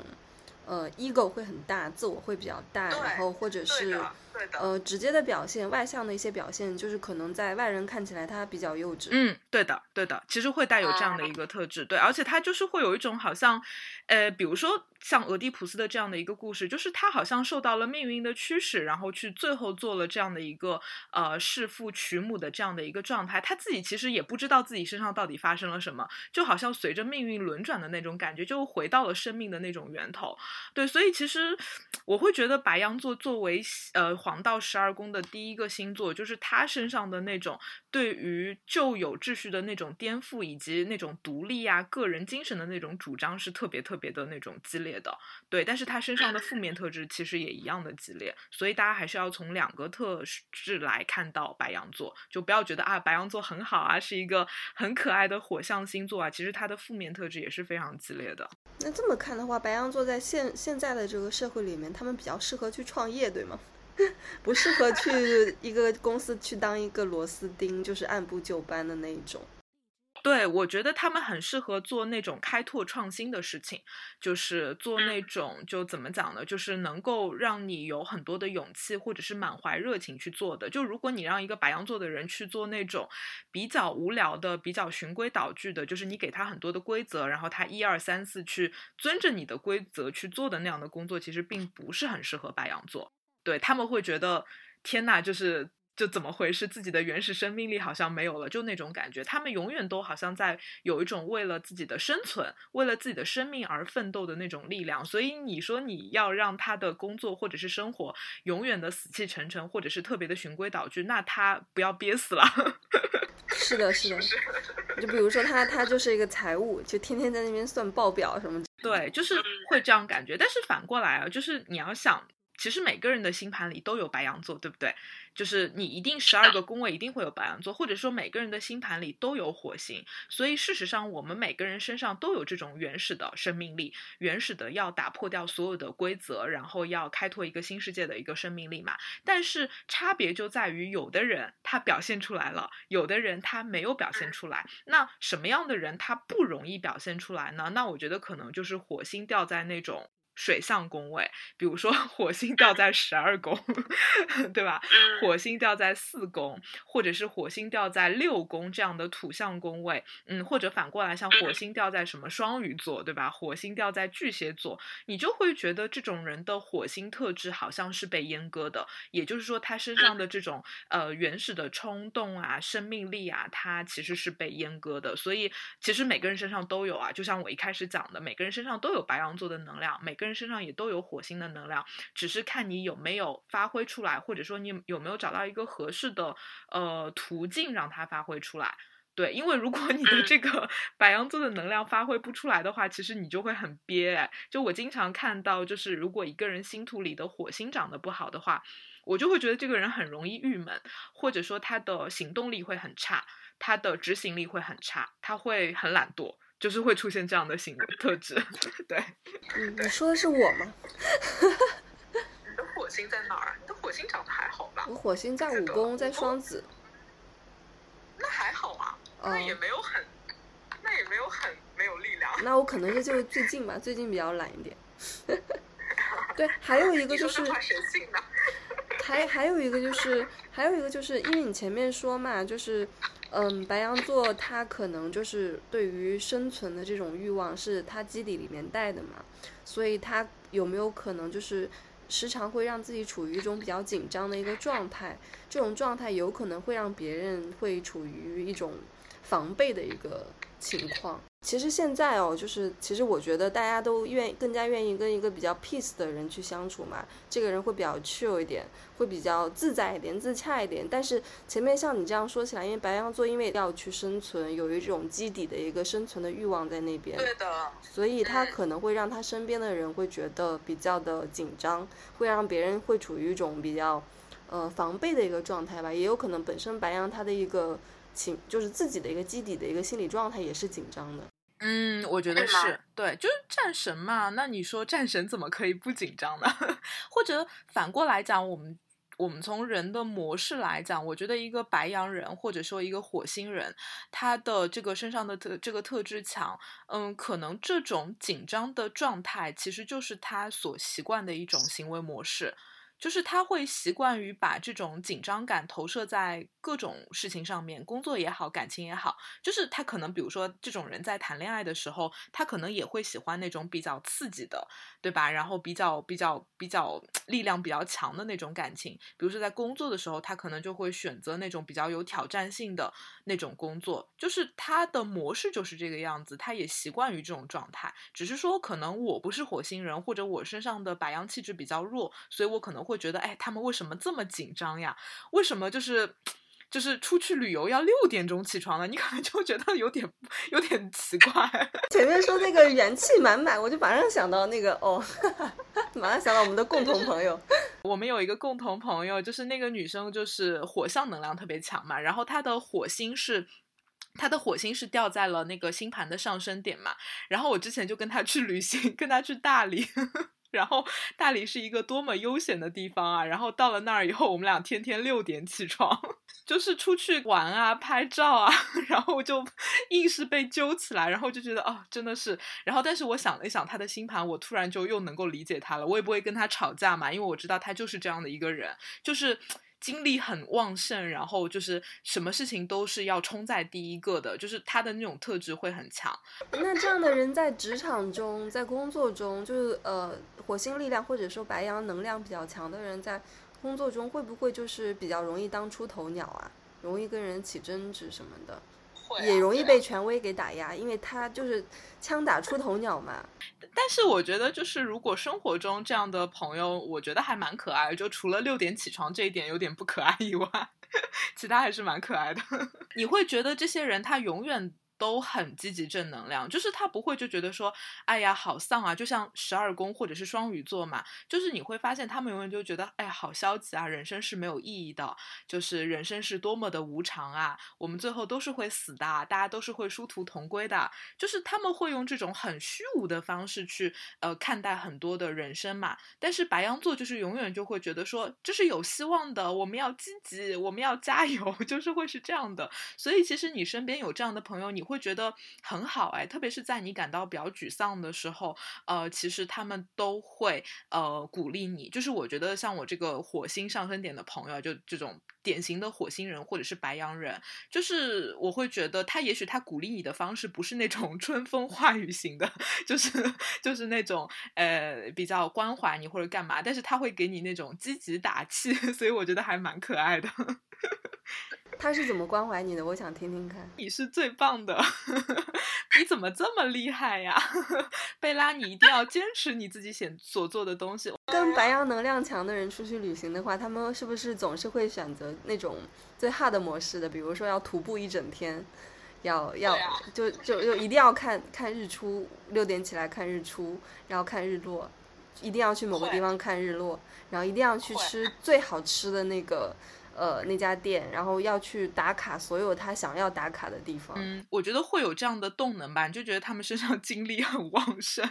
呃，ego 会很大，自我会比较大，然后或者是。呃，直接的表现，外向的一些表现，就是可能在外人看起来他比较幼稚。嗯，对的，对的，其实会带有这样的一个特质，对，而且他就是会有一种好像，呃，比如说像俄狄浦斯的这样的一个故事，就是他好像受到了命运的驱使，然后去最后做了这样的一个呃弑父娶母的这样的一个状态，他自己其实也不知道自己身上到底发生了什么，就好像随着命运轮转的那种感觉，就回到了生命的那种源头。对，所以其实我会觉得白羊座作为呃。黄道十二宫的第一个星座，就是他身上的那种对于旧有秩序的那种颠覆，以及那种独立啊、个人精神的那种主张，是特别特别的那种激烈的。对，但是他身上的负面特质其实也一样的激烈，所以大家还是要从两个特质来看到白羊座，就不要觉得啊，白羊座很好啊，是一个很可爱的火象星座啊，其实它的负面特质也是非常激烈的。那这么看的话，白羊座在现现在的这个社会里面，他们比较适合去创业，对吗？不适合去一个公司去当一个螺丝钉，就是按部就班的那一种。对，我觉得他们很适合做那种开拓创新的事情，就是做那种就怎么讲呢？就是能够让你有很多的勇气，或者是满怀热情去做的。就如果你让一个白羊座的人去做那种比较无聊的、比较循规蹈矩的，就是你给他很多的规则，然后他一二三四去遵着你的规则去做的那样的工作，其实并不是很适合白羊座。对他们会觉得天呐，就是就怎么回事？自己的原始生命力好像没有了，就那种感觉。他们永远都好像在有一种为了自己的生存、为了自己的生命而奋斗的那种力量。所以你说你要让他的工作或者是生活永远的死气沉沉，或者是特别的循规蹈矩，那他不要憋死了。是的，是的。就比如说他，他就是一个财务，就天天在那边算报表什么。对，就是会这样感觉。但是反过来啊，就是你要想。其实每个人的星盘里都有白羊座，对不对？就是你一定十二个宫位一定会有白羊座，或者说每个人的星盘里都有火星。所以事实上，我们每个人身上都有这种原始的生命力，原始的要打破掉所有的规则，然后要开拓一个新世界的一个生命力嘛。但是差别就在于，有的人他表现出来了，有的人他没有表现出来。那什么样的人他不容易表现出来呢？那我觉得可能就是火星掉在那种。水象宫位，比如说火星掉在十二宫，对吧？火星掉在四宫，或者是火星掉在六宫这样的土象宫位，嗯，或者反过来，像火星掉在什么双鱼座，对吧？火星掉在巨蟹座，你就会觉得这种人的火星特质好像是被阉割的，也就是说，他身上的这种呃原始的冲动啊、生命力啊，他其实是被阉割的。所以，其实每个人身上都有啊，就像我一开始讲的，每个人身上都有白羊座的能量，每。个人身上也都有火星的能量，只是看你有没有发挥出来，或者说你有没有找到一个合适的呃途径让它发挥出来。对，因为如果 你的这个 白羊座的能量发挥不出来的话，其实你就会很憋。就我经常看到，就是如果一个人星图里的火星长得不好的话，我就会觉得这个人很容易郁闷，或者说他的行动力会很差，他的执行力会很差，他会很懒惰。就是会出现这样的性格特质，对。嗯，你说的是我吗？你的火星在哪儿？你的火星长得还好吧？我火星在五宫，在双子。那还好啊，那也没有很，那也没有很没有力量。那我可能是就是最近吧，最近比较懒一点。对，还有一个就是。还还有一个就是，还有一个就是，因为你前面说嘛，就是。嗯，白羊座他可能就是对于生存的这种欲望是他基底里面带的嘛，所以他有没有可能就是时常会让自己处于一种比较紧张的一个状态？这种状态有可能会让别人会处于一种防备的一个情况。其实现在哦，就是其实我觉得大家都愿更加愿意跟一个比较 peace 的人去相处嘛。这个人会比较 chill 一点，会比较自在一点、自洽一点。但是前面像你这样说起来，因为白羊座因为要去生存，有一种基底的一个生存的欲望在那边，对的。所以他可能会让他身边的人会觉得比较的紧张，会让别人会处于一种比较呃防备的一个状态吧。也有可能本身白羊他的一个情，就是自己的一个基底的一个心理状态也是紧张的。嗯，我觉得是对，就是战神嘛。那你说战神怎么可以不紧张呢？或者反过来讲，我们我们从人的模式来讲，我觉得一个白羊人或者说一个火星人，他的这个身上的特这个特质强，嗯，可能这种紧张的状态其实就是他所习惯的一种行为模式。就是他会习惯于把这种紧张感投射在各种事情上面，工作也好，感情也好。就是他可能，比如说这种人在谈恋爱的时候，他可能也会喜欢那种比较刺激的，对吧？然后比较比较比较力量比较强的那种感情。比如说在工作的时候，他可能就会选择那种比较有挑战性的那种工作。就是他的模式就是这个样子，他也习惯于这种状态。只是说，可能我不是火星人，或者我身上的白羊气质比较弱，所以我可能会。会觉得，哎，他们为什么这么紧张呀？为什么就是就是出去旅游要六点钟起床呢？你可能就觉得有点有点奇怪。前面说那个元气满满，我就马上想到那个哦，马上想到我们的共同朋友。我们有一个共同朋友，就是那个女生，就是火象能量特别强嘛。然后她的火星是她的火星是掉在了那个星盘的上升点嘛。然后我之前就跟她去旅行，跟她去大理。然后大理是一个多么悠闲的地方啊！然后到了那儿以后，我们俩天天六点起床，就是出去玩啊、拍照啊，然后就硬是被揪起来，然后就觉得哦，真的是。然后，但是我想了一想他的星盘，我突然就又能够理解他了。我也不会跟他吵架嘛，因为我知道他就是这样的一个人，就是。精力很旺盛，然后就是什么事情都是要冲在第一个的，就是他的那种特质会很强。那这样的人在职场中，在工作中，就是呃，火星力量或者说白羊能量比较强的人，在工作中会不会就是比较容易当出头鸟啊？容易跟人起争执什么的？也容易被权威给打压，因为他就是枪打出头鸟嘛。但是我觉得，就是如果生活中这样的朋友，我觉得还蛮可爱。就除了六点起床这一点有点不可爱以外，其他还是蛮可爱的。你会觉得这些人他永远。都很积极正能量，就是他不会就觉得说，哎呀好丧啊，就像十二宫或者是双鱼座嘛，就是你会发现他们永远就觉得，哎呀好消极啊，人生是没有意义的，就是人生是多么的无常啊，我们最后都是会死的，大家都是会殊途同归的，就是他们会用这种很虚无的方式去呃看待很多的人生嘛。但是白羊座就是永远就会觉得说，这是有希望的，我们要积极，我们要加油，就是会是这样的。所以其实你身边有这样的朋友，你会。会觉得很好哎，特别是在你感到比较沮丧的时候，呃，其实他们都会呃鼓励你。就是我觉得像我这个火星上升点的朋友，就这种典型的火星人或者是白羊人，就是我会觉得他也许他鼓励你的方式不是那种 春风化雨型的，就是就是那种呃比较关怀你或者干嘛，但是他会给你那种积极打气，所以我觉得还蛮可爱的。他是怎么关怀你的？我想听听看。你是最棒的，你怎么这么厉害呀，贝拉？你一定要坚持你自己想所做的东西。跟白羊能量强的人出去旅行的话，他们是不是总是会选择那种最 hard 模式的？比如说要徒步一整天，要要就就就一定要看看日出，六点起来看日出，然后看日落，一定要去某个地方看日落，然后一定要去吃最好吃的那个。呃，那家店，然后要去打卡所有他想要打卡的地方。嗯，我觉得会有这样的动能吧，你就觉得他们身上精力很旺盛。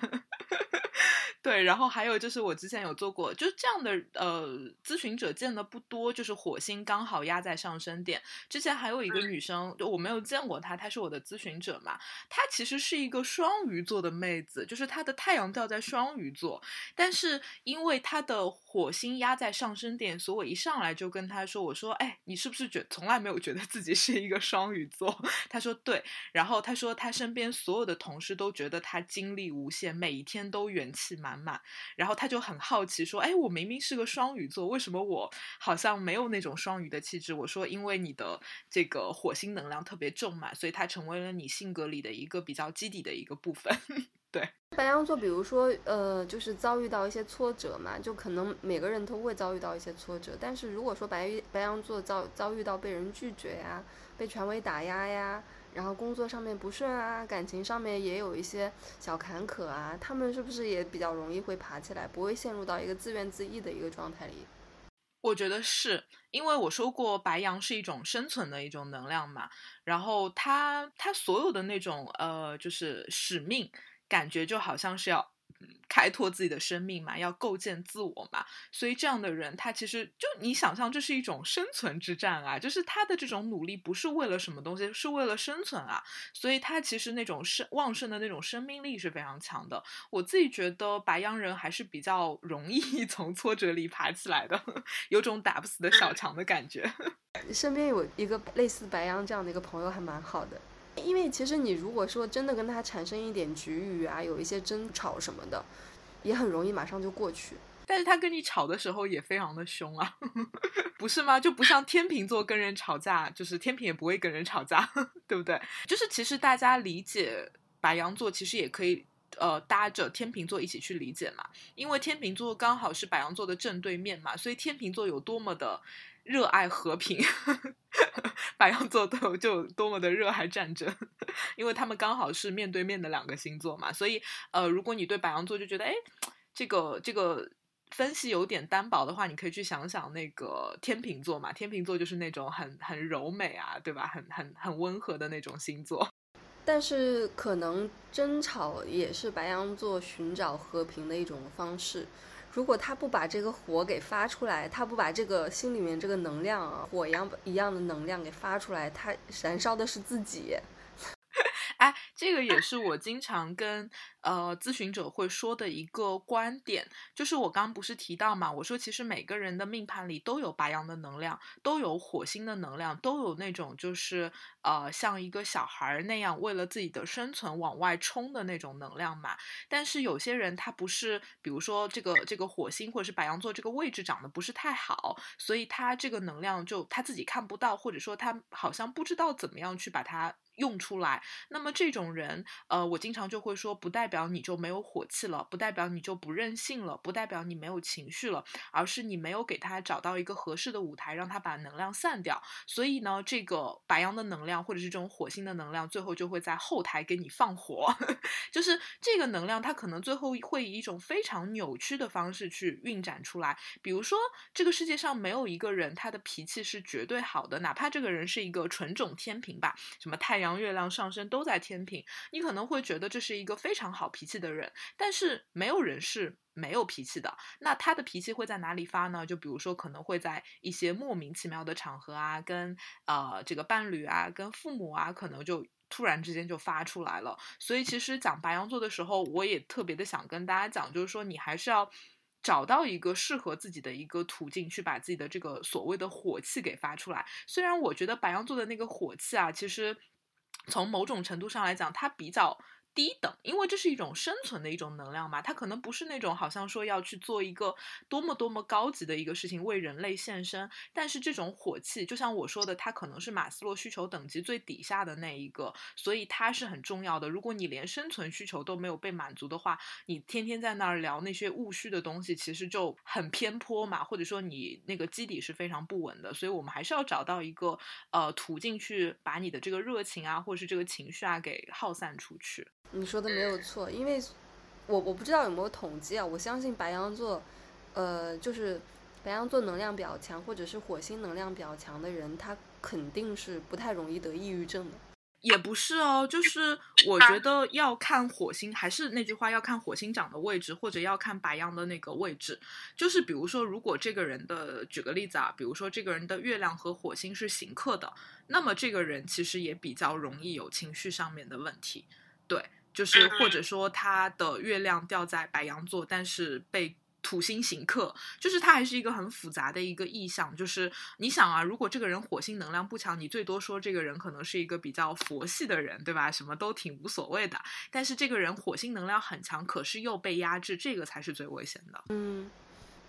对，然后还有就是我之前有做过，就是这样的呃咨询者见的不多，就是火星刚好压在上升点。之前还有一个女生，我没有见过她，她是我的咨询者嘛，她其实是一个双鱼座的妹子，就是她的太阳掉在双鱼座，但是因为她的火星压在上升点，所以我一上来就跟她说，我说，哎，你是不是觉从来没有觉得自己是一个双鱼座？她说对，然后她说她身边所有的同事都觉得她精力无限，每一天都元气满。满满，然后他就很好奇说：“哎，我明明是个双鱼座，为什么我好像没有那种双鱼的气质？”我说：“因为你的这个火星能量特别重嘛，所以它成为了你性格里的一个比较基底的一个部分。”对，白羊座，比如说呃，就是遭遇到一些挫折嘛，就可能每个人都会遭遇到一些挫折。但是如果说白白羊座遭遭遇到被人拒绝呀，被权威打压呀。然后工作上面不顺啊，感情上面也有一些小坎坷啊，他们是不是也比较容易会爬起来，不会陷入到一个自怨自艾的一个状态里？我觉得是因为我说过，白羊是一种生存的一种能量嘛，然后他他所有的那种呃，就是使命感觉就好像是要。开拓自己的生命嘛，要构建自我嘛，所以这样的人，他其实就你想象，这是一种生存之战啊，就是他的这种努力不是为了什么东西，是为了生存啊，所以他其实那种生旺盛的那种生命力是非常强的。我自己觉得白羊人还是比较容易 从挫折里爬起来的，有种打不死的小强的感觉。身边有一个类似白羊这样的一个朋友，还蛮好的。因为其实你如果说真的跟他产生一点局域啊，有一些争吵什么的，也很容易马上就过去。但是他跟你吵的时候也非常的凶啊，不是吗？就不像天秤座跟人吵架，就是天平也不会跟人吵架，对不对？就是其实大家理解白羊座，其实也可以呃搭着天秤座一起去理解嘛，因为天秤座刚好是白羊座的正对面嘛，所以天秤座有多么的。热爱和平，白羊座都就多么的热爱战争，因为他们刚好是面对面的两个星座嘛，所以呃，如果你对白羊座就觉得哎，这个这个分析有点单薄的话，你可以去想想那个天秤座嘛，天秤座就是那种很很柔美啊，对吧？很很很温和的那种星座。但是可能争吵也是白羊座寻找和平的一种方式。如果他不把这个火给发出来，他不把这个心里面这个能量啊，火一样一样的能量给发出来，他燃烧的是自己。哎，这个也是我经常跟呃咨询者会说的一个观点，就是我刚刚不是提到嘛，我说其实每个人的命盘里都有白羊的能量，都有火星的能量，都有那种就是呃像一个小孩儿那样为了自己的生存往外冲的那种能量嘛。但是有些人他不是，比如说这个这个火星或者是白羊座这个位置长得不是太好，所以他这个能量就他自己看不到，或者说他好像不知道怎么样去把它。用出来。那么这种人，呃，我经常就会说，不代表你就没有火气了，不代表你就不任性了，不代表你没有情绪了，而是你没有给他找到一个合适的舞台，让他把能量散掉。所以呢，这个白羊的能量或者是这种火星的能量，最后就会在后台给你放火，就是这个能量，它可能最后会以一种非常扭曲的方式去运展出来。比如说，这个世界上没有一个人他的脾气是绝对好的，哪怕这个人是一个纯种天平吧，什么太阳、月亮上升都在天平，你可能会觉得这是一个非常好脾气的人，但是没有人是没有脾气的。那他的脾气会在哪里发呢？就比如说，可能会在一些莫名其妙的场合啊，跟呃这个伴侣啊，跟父母啊，可能就突然之间就发出来了。所以其实讲白羊座的时候，我也特别的想跟大家讲，就是说你还是要。找到一个适合自己的一个途径，去把自己的这个所谓的火气给发出来。虽然我觉得白羊座的那个火气啊，其实从某种程度上来讲，它比较。低等，因为这是一种生存的一种能量嘛，它可能不是那种好像说要去做一个多么多么高级的一个事情为人类献身，但是这种火气，就像我说的，它可能是马斯洛需求等级最底下的那一个，所以它是很重要的。如果你连生存需求都没有被满足的话，你天天在那儿聊那些务虚的东西，其实就很偏颇嘛，或者说你那个基底是非常不稳的。所以我们还是要找到一个呃途径去把你的这个热情啊，或者是这个情绪啊给耗散出去。你说的没有错，因为，我我不知道有没有统计啊。我相信白羊座，呃，就是白羊座能量比较强，或者是火星能量比较强的人，他肯定是不太容易得抑郁症的。也不是哦，就是我觉得要看火星，还是那句话，要看火星长的位置，或者要看白羊的那个位置。就是比如说，如果这个人的，举个例子啊，比如说这个人的月亮和火星是行克的，那么这个人其实也比较容易有情绪上面的问题，对。就是或者说他的月亮掉在白羊座，但是被土星刑克，就是他还是一个很复杂的一个意象。就是你想啊，如果这个人火星能量不强，你最多说这个人可能是一个比较佛系的人，对吧？什么都挺无所谓的。但是这个人火星能量很强，可是又被压制，这个才是最危险的。嗯，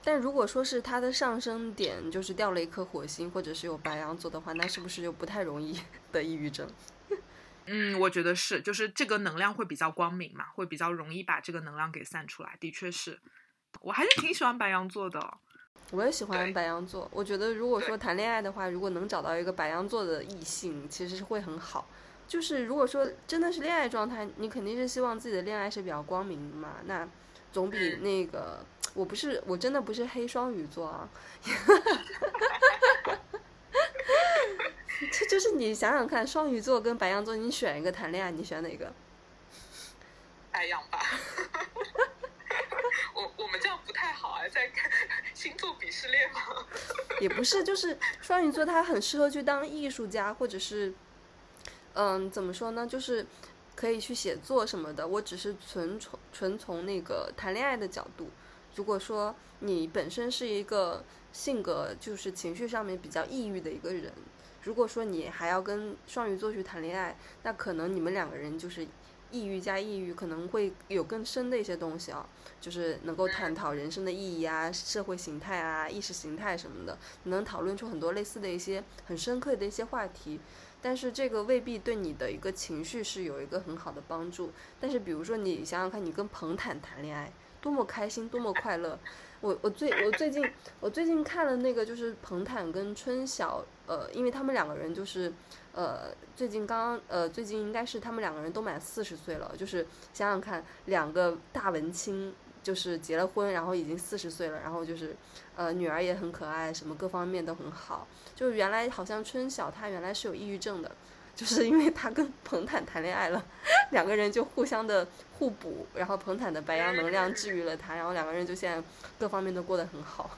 但如果说是他的上升点就是掉了一颗火星，或者是有白羊座的话，那是不是就不太容易 得抑郁症？嗯，我觉得是，就是这个能量会比较光明嘛，会比较容易把这个能量给散出来。的确是，我还是挺喜欢白羊座的。我也喜欢白羊座，我觉得如果说谈恋爱的话，如果能找到一个白羊座的异性，其实是会很好。就是如果说真的是恋爱状态，你肯定是希望自己的恋爱是比较光明的嘛，那总比那个我不是我真的不是黑双鱼座啊。这就是你想想看，双鱼座跟白羊座，你选一个谈恋爱，你选哪个？白羊吧。我我们这样不太好啊，在星座鄙视链吗？也不是，就是双鱼座，他很适合去当艺术家，或者是，嗯，怎么说呢？就是可以去写作什么的。我只是纯从纯从那个谈恋爱的角度。如果说你本身是一个性格就是情绪上面比较抑郁的一个人。如果说你还要跟双鱼座去谈恋爱，那可能你们两个人就是抑郁加抑郁，可能会有更深的一些东西啊，就是能够探讨人生的意义啊、社会形态啊、意识形态什么的，能讨论出很多类似的一些很深刻的一些话题。但是这个未必对你的一个情绪是有一个很好的帮助。但是比如说你想想看，你跟彭坦谈恋爱，多么开心，多么快乐。我我最我最近我最近看了那个就是彭坦跟春晓，呃，因为他们两个人就是，呃，最近刚呃最近应该是他们两个人都满四十岁了，就是想想看，两个大文青就是结了婚，然后已经四十岁了，然后就是，呃，女儿也很可爱，什么各方面都很好，就是原来好像春晓她原来是有抑郁症的。就是因为他跟彭坦谈恋爱了，两个人就互相的互补，然后彭坦的白羊能量治愈了他，然后两个人就现在各方面都过得很好。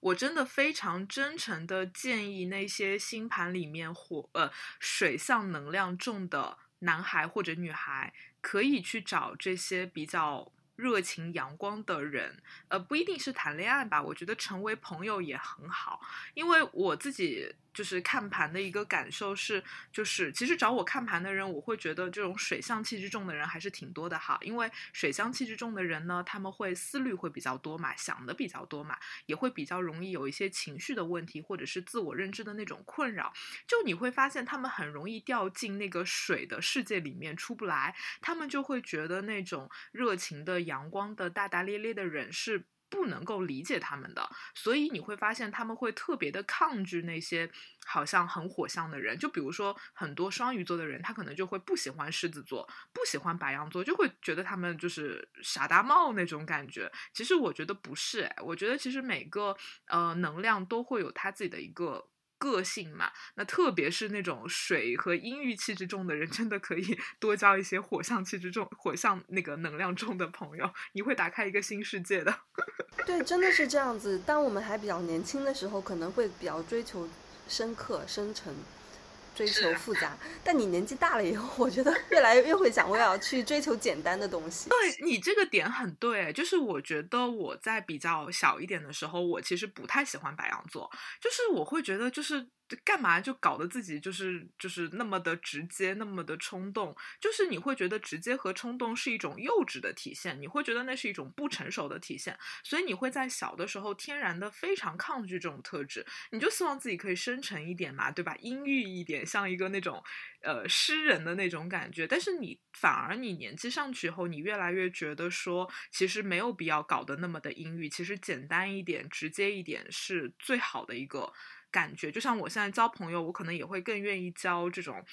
我真的非常真诚的建议那些星盘里面火呃水象能量重的男孩或者女孩，可以去找这些比较。热情阳光的人，呃，不一定是谈恋爱吧，我觉得成为朋友也很好，因为我自己。就是看盘的一个感受是，就是其实找我看盘的人，我会觉得这种水象气质重的人还是挺多的哈。因为水象气质重的人呢，他们会思虑会比较多嘛，想的比较多嘛，也会比较容易有一些情绪的问题，或者是自我认知的那种困扰。就你会发现，他们很容易掉进那个水的世界里面出不来，他们就会觉得那种热情的、阳光的、大大咧咧的人是。不能够理解他们的，所以你会发现他们会特别的抗拒那些好像很火象的人。就比如说很多双鱼座的人，他可能就会不喜欢狮子座，不喜欢白羊座，就会觉得他们就是傻大帽那种感觉。其实我觉得不是，哎，我觉得其实每个呃能量都会有他自己的一个。个性嘛，那特别是那种水和阴郁气质重的人，真的可以 多交一些火象气质重、火象那个能量重的朋友，你会打开一个新世界的。对，真的是这样子。当我们还比较年轻的时候，可能会比较追求深刻、深沉。追求复杂，但你年纪大了以后，我觉得越来越会想，我也要去追求简单的东西。对你这个点很对，就是我觉得我在比较小一点的时候，我其实不太喜欢白羊座，就是我会觉得就是。干嘛就搞得自己就是就是那么的直接，那么的冲动？就是你会觉得直接和冲动是一种幼稚的体现，你会觉得那是一种不成熟的体现，所以你会在小的时候天然的非常抗拒这种特质，你就希望自己可以深沉一点嘛，对吧？阴郁一点，像一个那种呃诗人的那种感觉。但是你反而你年纪上去以后，你越来越觉得说，其实没有必要搞得那么的阴郁，其实简单一点、直接一点是最好的一个。感觉就像我现在交朋友，我可能也会更愿意交这种，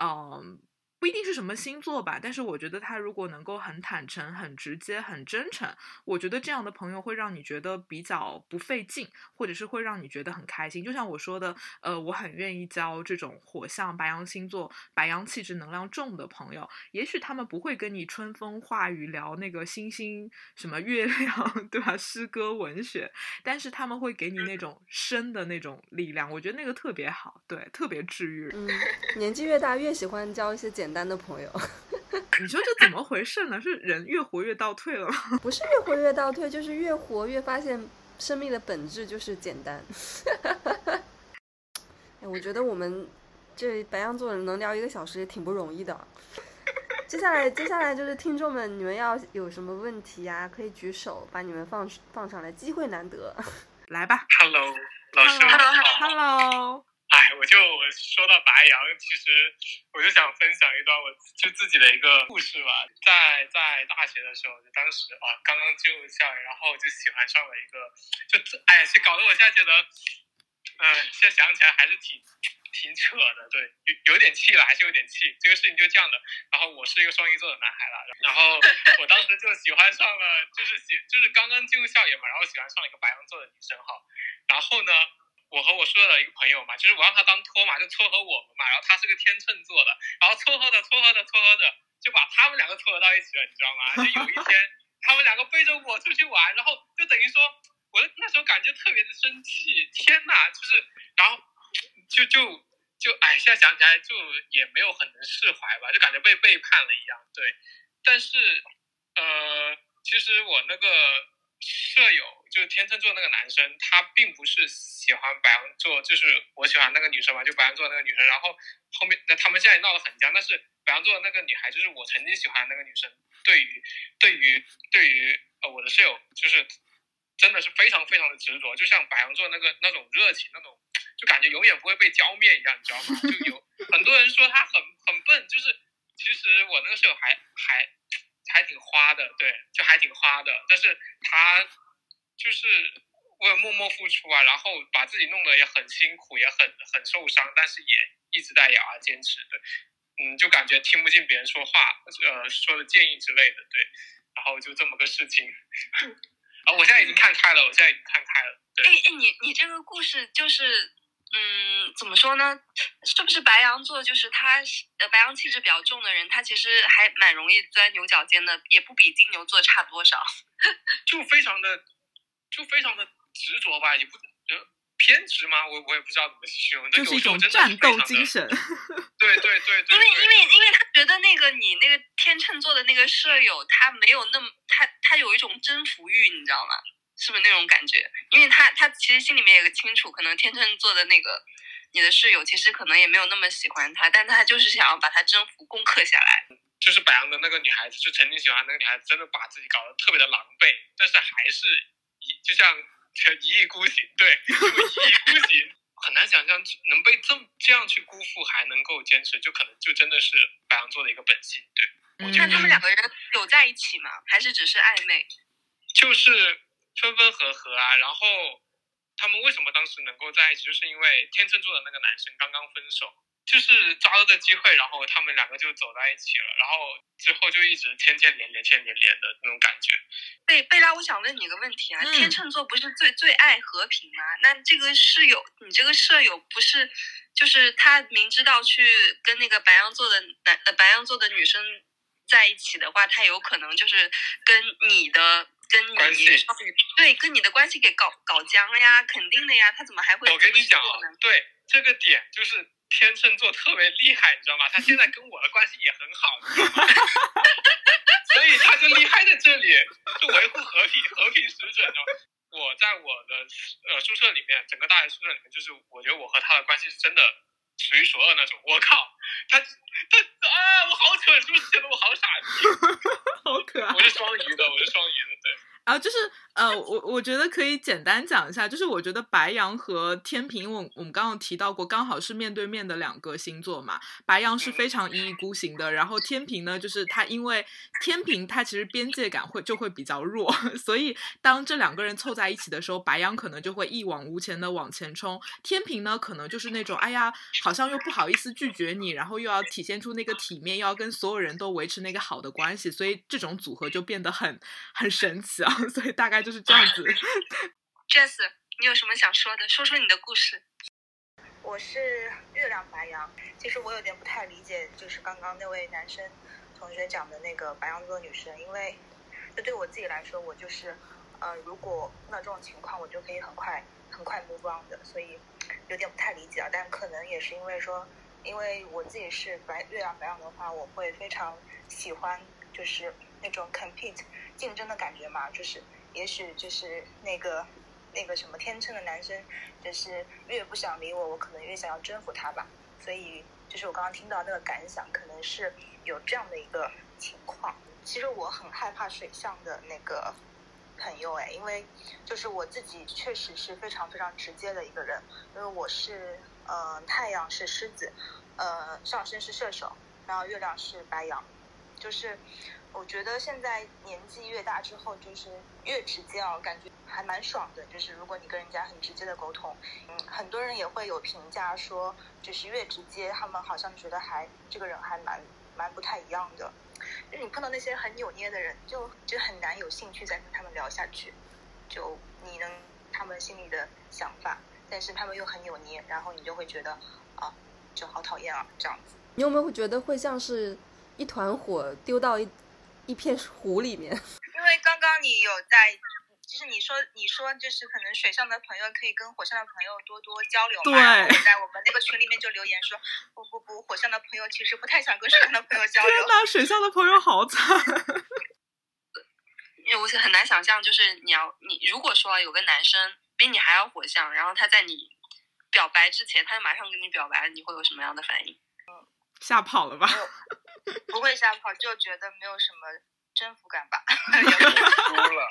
嗯。不一定是什么星座吧，但是我觉得他如果能够很坦诚、很直接、很真诚，我觉得这样的朋友会让你觉得比较不费劲，或者是会让你觉得很开心。就像我说的，呃，我很愿意交这种火象、白羊星座、白羊气质能量重的朋友。也许他们不会跟你春风化雨聊那个星星、什么月亮，对吧？诗歌、文学，但是他们会给你那种深的那种力量。我觉得那个特别好，对，特别治愈。嗯，年纪越大越喜欢交一些简。单的朋友，你说这怎么回事呢？是人越活越倒退了吗？不是越活越倒退，就是越活越发现生命的本质就是简单。哎，我觉得我们这白羊座人能聊一个小时也挺不容易的。接下来，接下来就是听众们，你们要有什么问题呀？可以举手，把你们放放上来，机会难得，来吧。Hello，老师，Hello，Hello。哎，我就我说到白羊，其实我就想分享一段我就自己的一个故事吧。在在大学的时候，就当时啊刚刚进入校园，然后就喜欢上了一个，就哎，就搞得我现在觉得，嗯，现在想起来还是挺挺扯的，对，有有点气了，还是有点气。这个事情就这样的。然后我是一个双鱼座的男孩了，然后 我当时就喜欢上了，就是喜就是刚刚进入校园嘛，然后喜欢上了一个白羊座的女生哈。然后呢？我和我宿舍的一个朋友嘛，就是我让他当托嘛，就撮合我们嘛。然后他是个天秤座的，然后撮合着撮合着撮合着，就把他们两个撮合到一起了，你知道吗？就有一天，他们两个背着我出去玩，然后就等于说，我那时候感觉特别的生气，天呐，就是，然后就就就哎，现在想起来就也没有很能释怀吧，就感觉被背叛了一样。对，但是呃，其实我那个。舍友就是天秤座那个男生，他并不是喜欢白羊座，就是我喜欢那个女生嘛，就白羊座那个女生。然后后面那他们现在闹得很僵，但是白羊座的那个女孩就是我曾经喜欢的那个女生，对于对于对于呃我的舍友，就是真的是非常非常的执着，就像白羊座那个那种热情，那种就感觉永远不会被浇灭一样，你知道吗？就有很多人说他很很笨，就是其实我那个舍友还还。还挺花的，对，就还挺花的，但是他就是为了默默付出啊，然后把自己弄得也很辛苦，也很很受伤，但是也一直在咬牙坚持的，嗯，就感觉听不进别人说话，呃，说的建议之类的，对，然后就这么个事情，啊，我现在已经看开了，我现在已经看开了，对，哎哎，你你这个故事就是。嗯，怎么说呢？是不是白羊座就是他呃白羊气质比较重的人，他其实还蛮容易钻牛角尖的，也不比金牛座差多少。就非常的，就非常的执着吧，也不偏执吗？我我也不知道怎么形容，就是一种战斗精神。对对对 对。因为因为因为他觉得那个你那个天秤座的那个舍友，他没有那么他他有一种征服欲，你知道吗？是不是那种感觉？因为他他其实心里面也清楚，可能天秤座的那个你的室友其实可能也没有那么喜欢他，但他就是想要把他征服、攻克下来。就是白羊的那个女孩子，就曾经喜欢那个女孩子，真的把自己搞得特别的狼狈，但是还是一就像一意孤行，对，就一意孤行，很难想象能被这么这样去辜负，还能够坚持，就可能就真的是白羊座的一个本性，对。那他们两个人有在一起吗？还是只是暧昧？就是分分合合啊，然后他们为什么当时能够在一起，就是因为天秤座的那个男生刚刚分手。就是抓住这机会，然后他们两个就走在一起了，然后之后就一直牵牵连连、牵连连的那种感觉。贝贝拉，我想问你个问题啊，天秤座不是最最爱和平吗？那这个室友，你这个舍友不是，就是他明知道去跟那个白羊座的男呃白羊座的女生在一起的话，他有可能就是跟你的跟你对跟你的关系给搞搞僵了呀，肯定的呀，他怎么还会？我跟你讲，对这个点就是。天秤座特别厉害，你知道吗？他现在跟我的关系也很好，所以他就厉害在这里，就维护和平，和平使者。我在我的呃宿舍里面，整个大学宿舍里面，就是我觉得我和他的关系是真的数一数二那种。我靠，他他啊，我好蠢，是不是显得我好傻逼？好可爱。我是双鱼的，我是双鱼的，对。然后就是呃，我我觉得可以简单讲一下，就是我觉得白羊和天平，我我们刚刚提到过，刚好是面对面的两个星座嘛。白羊是非常一意孤行的，然后天平呢，就是它因为天平它其实边界感会就会比较弱，所以当这两个人凑在一起的时候，白羊可能就会一往无前的往前冲，天平呢可能就是那种哎呀，好像又不好意思拒绝你，然后又要体现出那个体面，又要跟所有人都维持那个好的关系，所以这种组合就变得很很神奇啊。所以大概就是这样子。Jess，你有什么想说的？说说你的故事。我是月亮白羊，其实我有点不太理解，就是刚刚那位男生同学讲的那个白羊座女生，因为就对我自己来说，我就是，呃，如果碰到这种情况，我就可以很快很快 move on 的，所以有点不太理解啊。但可能也是因为说，因为我自己是白月亮白羊的话，我会非常喜欢就是那种 compete。竞争的感觉嘛，就是也许就是那个那个什么天秤的男生，就是越不想理我，我可能越想要征服他吧。所以就是我刚刚听到那个感想，可能是有这样的一个情况。其实我很害怕水象的那个朋友哎，因为就是我自己确实是非常非常直接的一个人，因为我是呃太阳是狮子，呃上升是射手，然后月亮是白羊，就是。我觉得现在年纪越大之后，就是越直接啊，感觉还蛮爽的。就是如果你跟人家很直接的沟通，嗯，很多人也会有评价说，就是越直接，他们好像觉得还这个人还蛮蛮不太一样的。就是你碰到那些很扭捏的人，就就很难有兴趣再跟他们聊下去。就你能他们心里的想法，但是他们又很扭捏，然后你就会觉得啊，就好讨厌啊，这样子。你有没有会觉得会像是一团火丢到一？一片湖里面，因为刚刚你有在，就是你说你说就是可能水上的朋友可以跟火象的朋友多多交流嘛。对。在我们那个群里面就留言说，不不不，火象的朋友其实不太想跟水象的朋友交流。天呐，水象的朋友好惨。因为我是很难想象，就是你要你如果说有个男生比你还要火象，然后他在你表白之前，他就马上跟你表白，你会有什么样的反应？嗯，吓跑了吧。不会吓跑，就觉得没有什么征服感吧。输了，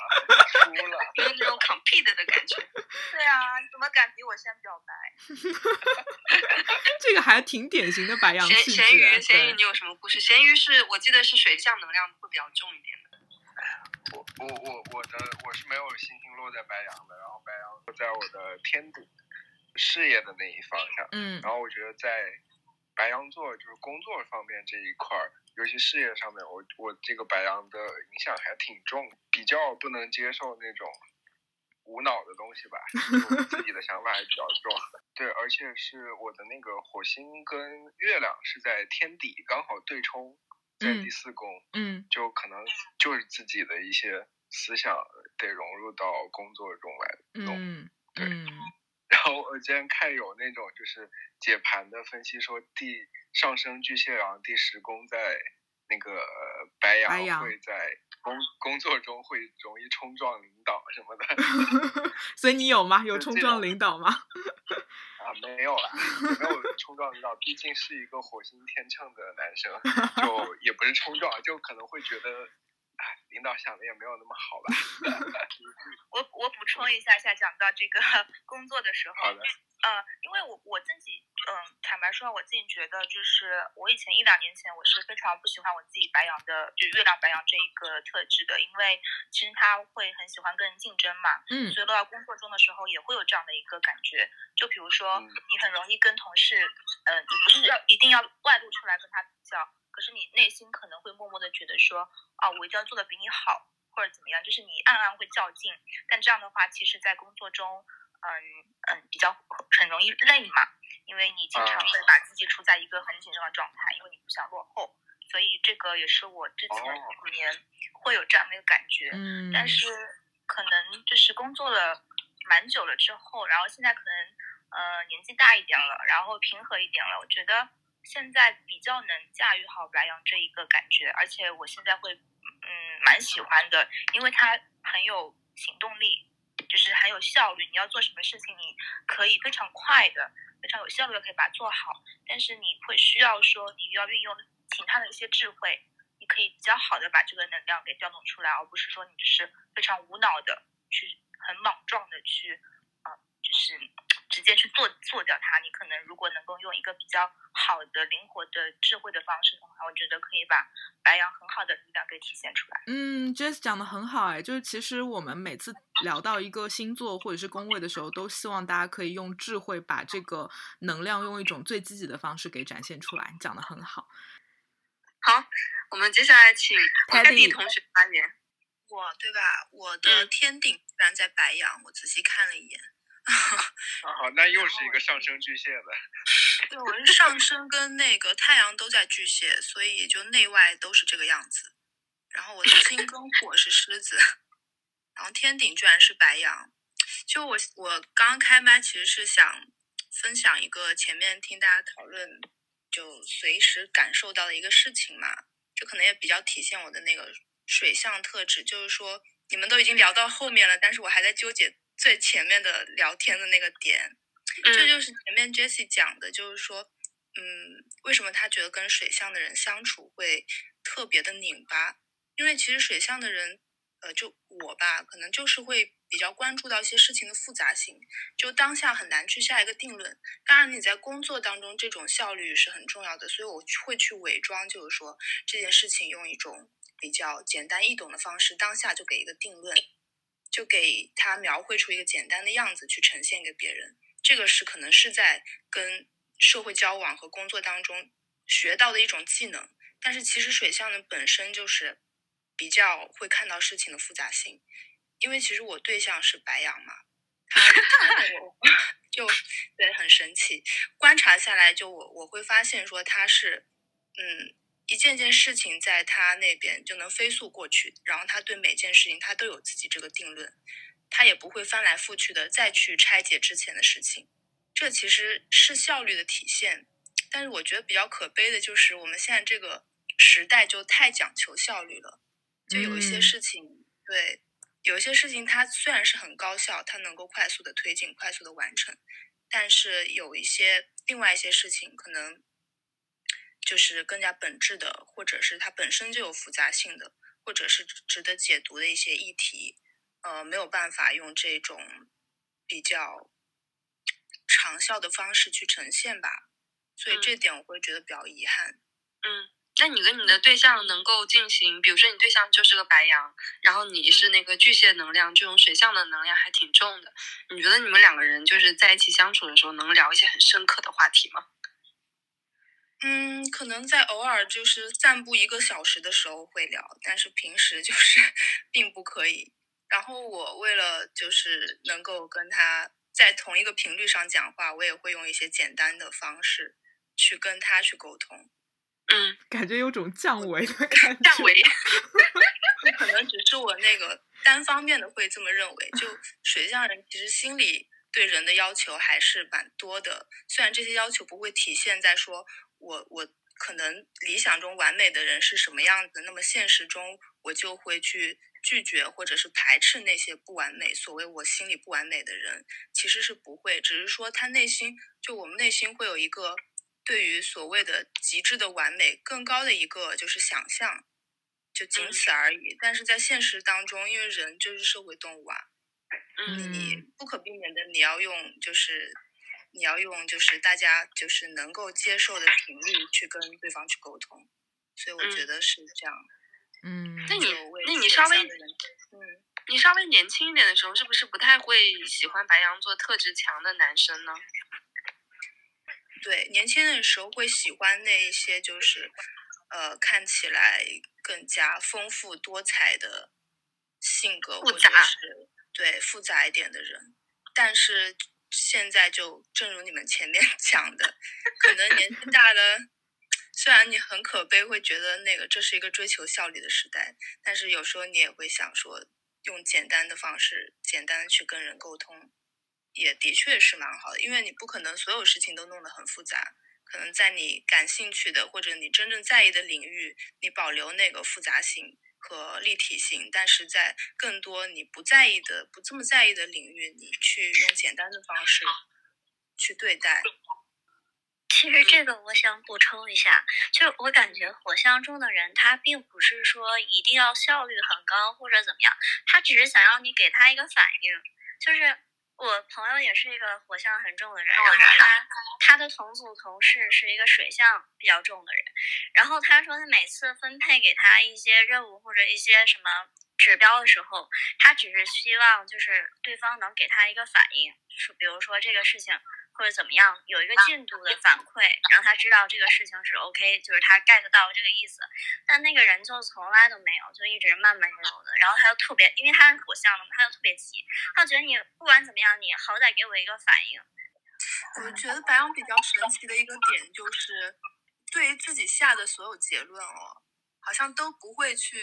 输了，有那种 compete 的感觉。对啊，你怎么敢比我先表白？这个还挺典型的白羊气质。咸鱼，咸鱼，你有什么故事？咸鱼是我记得是水象能量会比较重一点的。我我我我的我是没有星星落在白羊的，然后白羊落在我的天顶事业的那一方向。嗯，然后我觉得在。白羊座就是工作方面这一块儿，尤其事业上面，我我这个白羊的影响还挺重，比较不能接受那种无脑的东西吧，自己的想法还比较重。对，而且是我的那个火星跟月亮是在天底刚好对冲，在第四宫，嗯，就可能就是自己的一些思想得融入到工作中来弄，对。然后我今天看有那种就是解盘的分析说，第上升巨蟹，然后第十宫在那个白羊会在工工作中会容易冲撞领导什么的。所以你有吗？有冲撞领导吗？啊，没有啦，没有冲撞领导，毕竟是一个火星天秤的男生，就也不是冲撞，就可能会觉得。哎，领导想的也没有那么好吧？我我补充一下下，讲到这个 工作的时候，呃，因为我我自己，嗯，坦白说，我自己觉得，就是我以前一两年前，我是非常不喜欢我自己白羊的，就月亮白羊这一个特质的，因为其实他会很喜欢跟人竞争嘛，嗯，所以落到工作中的时候也会有这样的一个感觉，就比如说你很容易跟同事，呃，你不是要一定要外露出来跟他比较。可是你内心可能会默默的觉得说，啊，我一定要做的比你好，或者怎么样，就是你暗暗会较劲。但这样的话，其实，在工作中，嗯嗯，比较很容易累嘛，因为你经常会把自己处在一个很紧张的状态，因为你不想落后。所以这个也是我之前几年会有这样的一个感觉。嗯。但是可能就是工作了蛮久了之后，然后现在可能呃年纪大一点了，然后平和一点了，我觉得。现在比较能驾驭好白羊这一个感觉，而且我现在会，嗯，蛮喜欢的，因为它很有行动力，就是很有效率。你要做什么事情，你可以非常快的、非常有效率的可以把它做好。但是你会需要说，你要运用其他的一些智慧，你可以比较好的把这个能量给调动出来，而不是说你只是非常无脑的去很莽撞的去，啊，就是。直接去做做掉它，你可能如果能够用一个比较好的、灵活的、智慧的方式的话，我觉得可以把白羊很好的力量给体现出来。嗯，Jess 讲的很好哎，就是其实我们每次聊到一个星座或者是宫位的时候，都希望大家可以用智慧把这个能量用一种最积极的方式给展现出来。讲的很好。好，我们接下来请泰迪同学发言。我对吧？我的天顶居然在白羊，我仔细看了一眼。好，那又是一个上升巨蟹的。对，我是上升跟那个太阳都在巨蟹，所以就内外都是这个样子。然后我的金跟火是狮子，然后天顶居然是白羊。就我我刚刚开麦，其实是想分享一个前面听大家讨论就随时感受到的一个事情嘛，就可能也比较体现我的那个水象特质。就是说，你们都已经聊到后面了，但是我还在纠结。最前面的聊天的那个点，这就是前面 Jessie 讲的，就是说，嗯，为什么他觉得跟水象的人相处会特别的拧巴？因为其实水象的人，呃，就我吧，可能就是会比较关注到一些事情的复杂性，就当下很难去下一个定论。当然，你在工作当中这种效率是很重要的，所以我会去伪装，就是说这件事情用一种比较简单易懂的方式，当下就给一个定论。就给他描绘出一个简单的样子去呈现给别人，这个是可能是在跟社会交往和工作当中学到的一种技能。但是其实水象呢本身就是比较会看到事情的复杂性，因为其实我对象是白羊嘛，他 我 就对很神奇。观察下来，就我我会发现说他是嗯。一件件事情在他那边就能飞速过去，然后他对每件事情他都有自己这个定论，他也不会翻来覆去的再去拆解之前的事情，这其实是效率的体现。但是我觉得比较可悲的就是我们现在这个时代就太讲求效率了，就有一些事情，对，有一些事情它虽然是很高效，它能够快速的推进、快速的完成，但是有一些另外一些事情可能。就是更加本质的，或者是它本身就有复杂性的，或者是值得解读的一些议题，呃，没有办法用这种比较长效的方式去呈现吧，所以这点我会觉得比较遗憾。嗯，那你跟你的对象能够进行，比如说你对象就是个白羊，然后你是那个巨蟹能量，这种水象的能量还挺重的，你觉得你们两个人就是在一起相处的时候，能聊一些很深刻的话题吗？嗯，可能在偶尔就是散步一个小时的时候会聊，但是平时就是 并不可以。然后我为了就是能够跟他在同一个频率上讲话，我也会用一些简单的方式去跟他去沟通。嗯，感觉有种降维的感觉。降维，可能只是我那个单方面的会这么认为。就 水象人其实心里对人的要求还是蛮多的，虽然这些要求不会体现在说。我我可能理想中完美的人是什么样子？那么现实中我就会去拒绝或者是排斥那些不完美。所谓我心里不完美的人，其实是不会，只是说他内心就我们内心会有一个对于所谓的极致的完美更高的一个就是想象，就仅此而已。但是在现实当中，因为人就是社会动物啊，你不可避免的你要用就是你要用就是大家就是能够接受的频率去跟对方去沟通。所以我觉得是这样，嗯。那你那你稍微，嗯，你稍微年轻一点的时候，是不是不太会喜欢白羊座特质强的男生呢？对，年轻的时候会喜欢那一些就是，呃，看起来更加丰富多彩的性格，或者是对复杂一点的人。但是现在就正如你们前面 讲的，可能年纪大了。虽然你很可悲，会觉得那个这是一个追求效率的时代，但是有时候你也会想说，用简单的方式，简单的去跟人沟通，也的确是蛮好的。因为你不可能所有事情都弄得很复杂，可能在你感兴趣的或者你真正在意的领域，你保留那个复杂性和立体性，但是在更多你不在意的、不这么在意的领域，你去用简单的方式去对待。其实这个我想补充一下，就我感觉火象中的人，他并不是说一定要效率很高或者怎么样，他只是想要你给他一个反应。就是我朋友也是一个火象很重的人，然后他他的同组同事是一个水象比较重的人，然后他说他每次分配给他一些任务或者一些什么指标的时候，他只是希望就是对方能给他一个反应，说比如说这个事情。或者怎么样，有一个进度的反馈，让他知道这个事情是 OK，就是他 get 到这个意思。但那个人就从来都没有，就一直慢慢悠悠的。然后他又特别，因为他是火象的嘛，他又特别急，他觉得你不管怎么样，你好歹给我一个反应。我觉得白羊比较神奇的一个点就是，对于自己下的所有结论哦，好像都不会去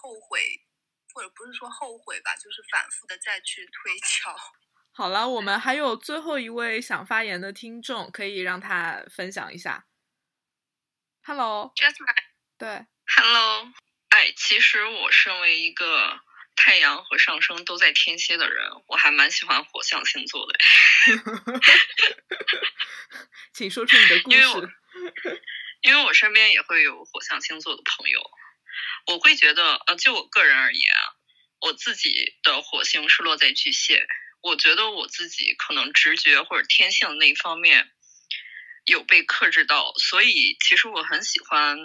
后悔，或者不是说后悔吧，就是反复的再去推敲。好了，我们还有最后一位想发言的听众，可以让他分享一下。Hello，Jasmine，对，Hello，哎，其实我身为一个太阳和上升都在天蝎的人，我还蛮喜欢火象星座的。请说出你的 故事。因为我，因为我身边也会有火象星座的朋友，我会觉得，呃，就我个人而言啊，我自己的火星是落在巨蟹。我觉得我自己可能直觉或者天性那一方面有被克制到，所以其实我很喜欢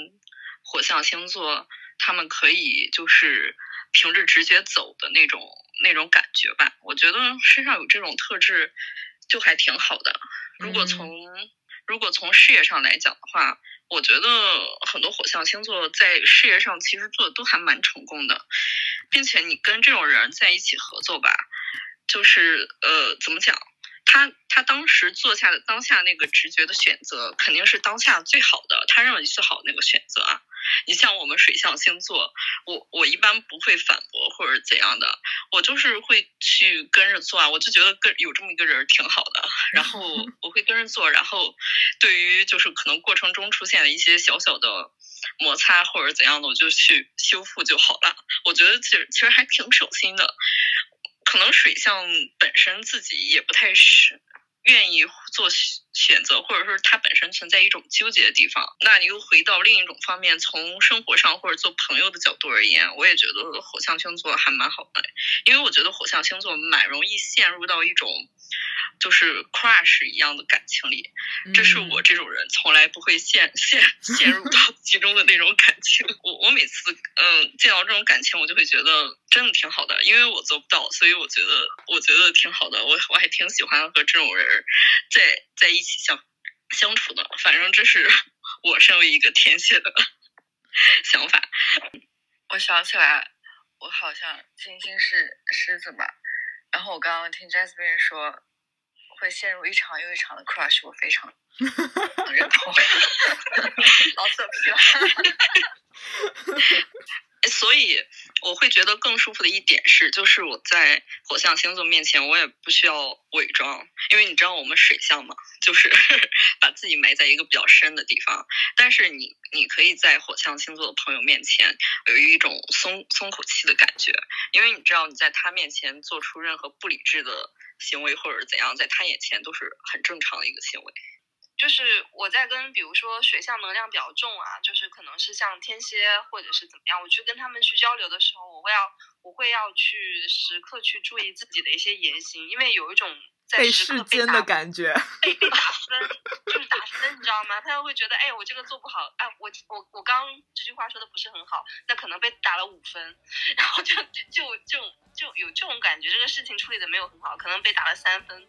火象星座，他们可以就是凭着直觉走的那种那种感觉吧。我觉得身上有这种特质就还挺好的。如果从如果从事业上来讲的话，我觉得很多火象星座在事业上其实做的都还蛮成功的，并且你跟这种人在一起合作吧。就是呃，怎么讲？他他当时做下的当下那个直觉的选择，肯定是当下最好的，他认为最好的那个选择啊。你像我们水象星座，我我一般不会反驳或者怎样的，我就是会去跟着做啊。我就觉得跟有这么一个人挺好的，然后 我会跟着做，然后对于就是可能过程中出现的一些小小的摩擦或者怎样的，我就去修复就好了。我觉得其实其实还挺省心的。可能水象本身自己也不太是愿意做选择，或者说它本身存在一种纠结的地方。那你又回到另一种方面，从生活上或者做朋友的角度而言，我也觉得火象星座还蛮好的，因为我觉得火象星座蛮容易陷入到一种。就是 crush 一样的感情里，这是我这种人从来不会陷陷 陷入到其中的那种感情。我我每次嗯见到这种感情，我就会觉得真的挺好的，因为我做不到，所以我觉得我觉得挺好的。我我还挺喜欢和这种人在在一起相相处的。反正这是 我身为一个天蝎的 想法。我想起来，我好像金星是狮子吧。然后我刚刚听 Jasmine 说会陷入一场又一场的 crush，我非常 认同，老色批了。所以我会觉得更舒服的一点是，就是我在火象星座面前，我也不需要伪装，因为你知道我们水象嘛，就是 把自己埋在一个比较深的地方。但是你，你可以在火象星座的朋友面前有一种松松口气的感觉，因为你知道你在他面前做出任何不理智的行为或者怎样，在他眼前都是很正常的一个行为。就是我在跟比如说水象能量比较重啊，就是可能是像天蝎或者是怎么样，我去跟他们去交流的时候，我会要我会要去时刻去注意自己的一些言行，因为有一种在世间的感觉，被被打分，就是打分，你知道吗？他会觉得，哎，我这个做不好，哎，我我我刚这句话说的不是很好，那可能被打了五分，然后就就就就有这种感觉，这个事情处理的没有很好，可能被打了三分，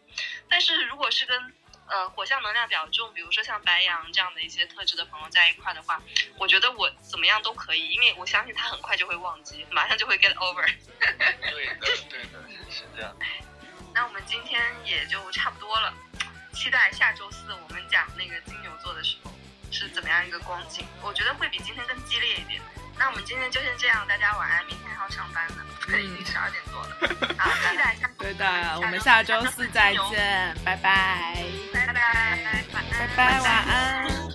但是如果是跟呃，火象能量比较重，比如说像白羊这样的一些特质的朋友在一块的话，我觉得我怎么样都可以，因为我相信他很快就会忘记，马上就会 get over。对的，对的，是这样。那我们今天也就差不多了，期待下周四我们讲那个金牛座的时候是怎么样一个光景，我觉得会比今天更激烈一点。那我们今天就先这样，大家晚安，明天还要上班呢，已经十二点多了。好，期待下。对的，我们下周四再见，拜拜。拜拜，拜拜，晚安。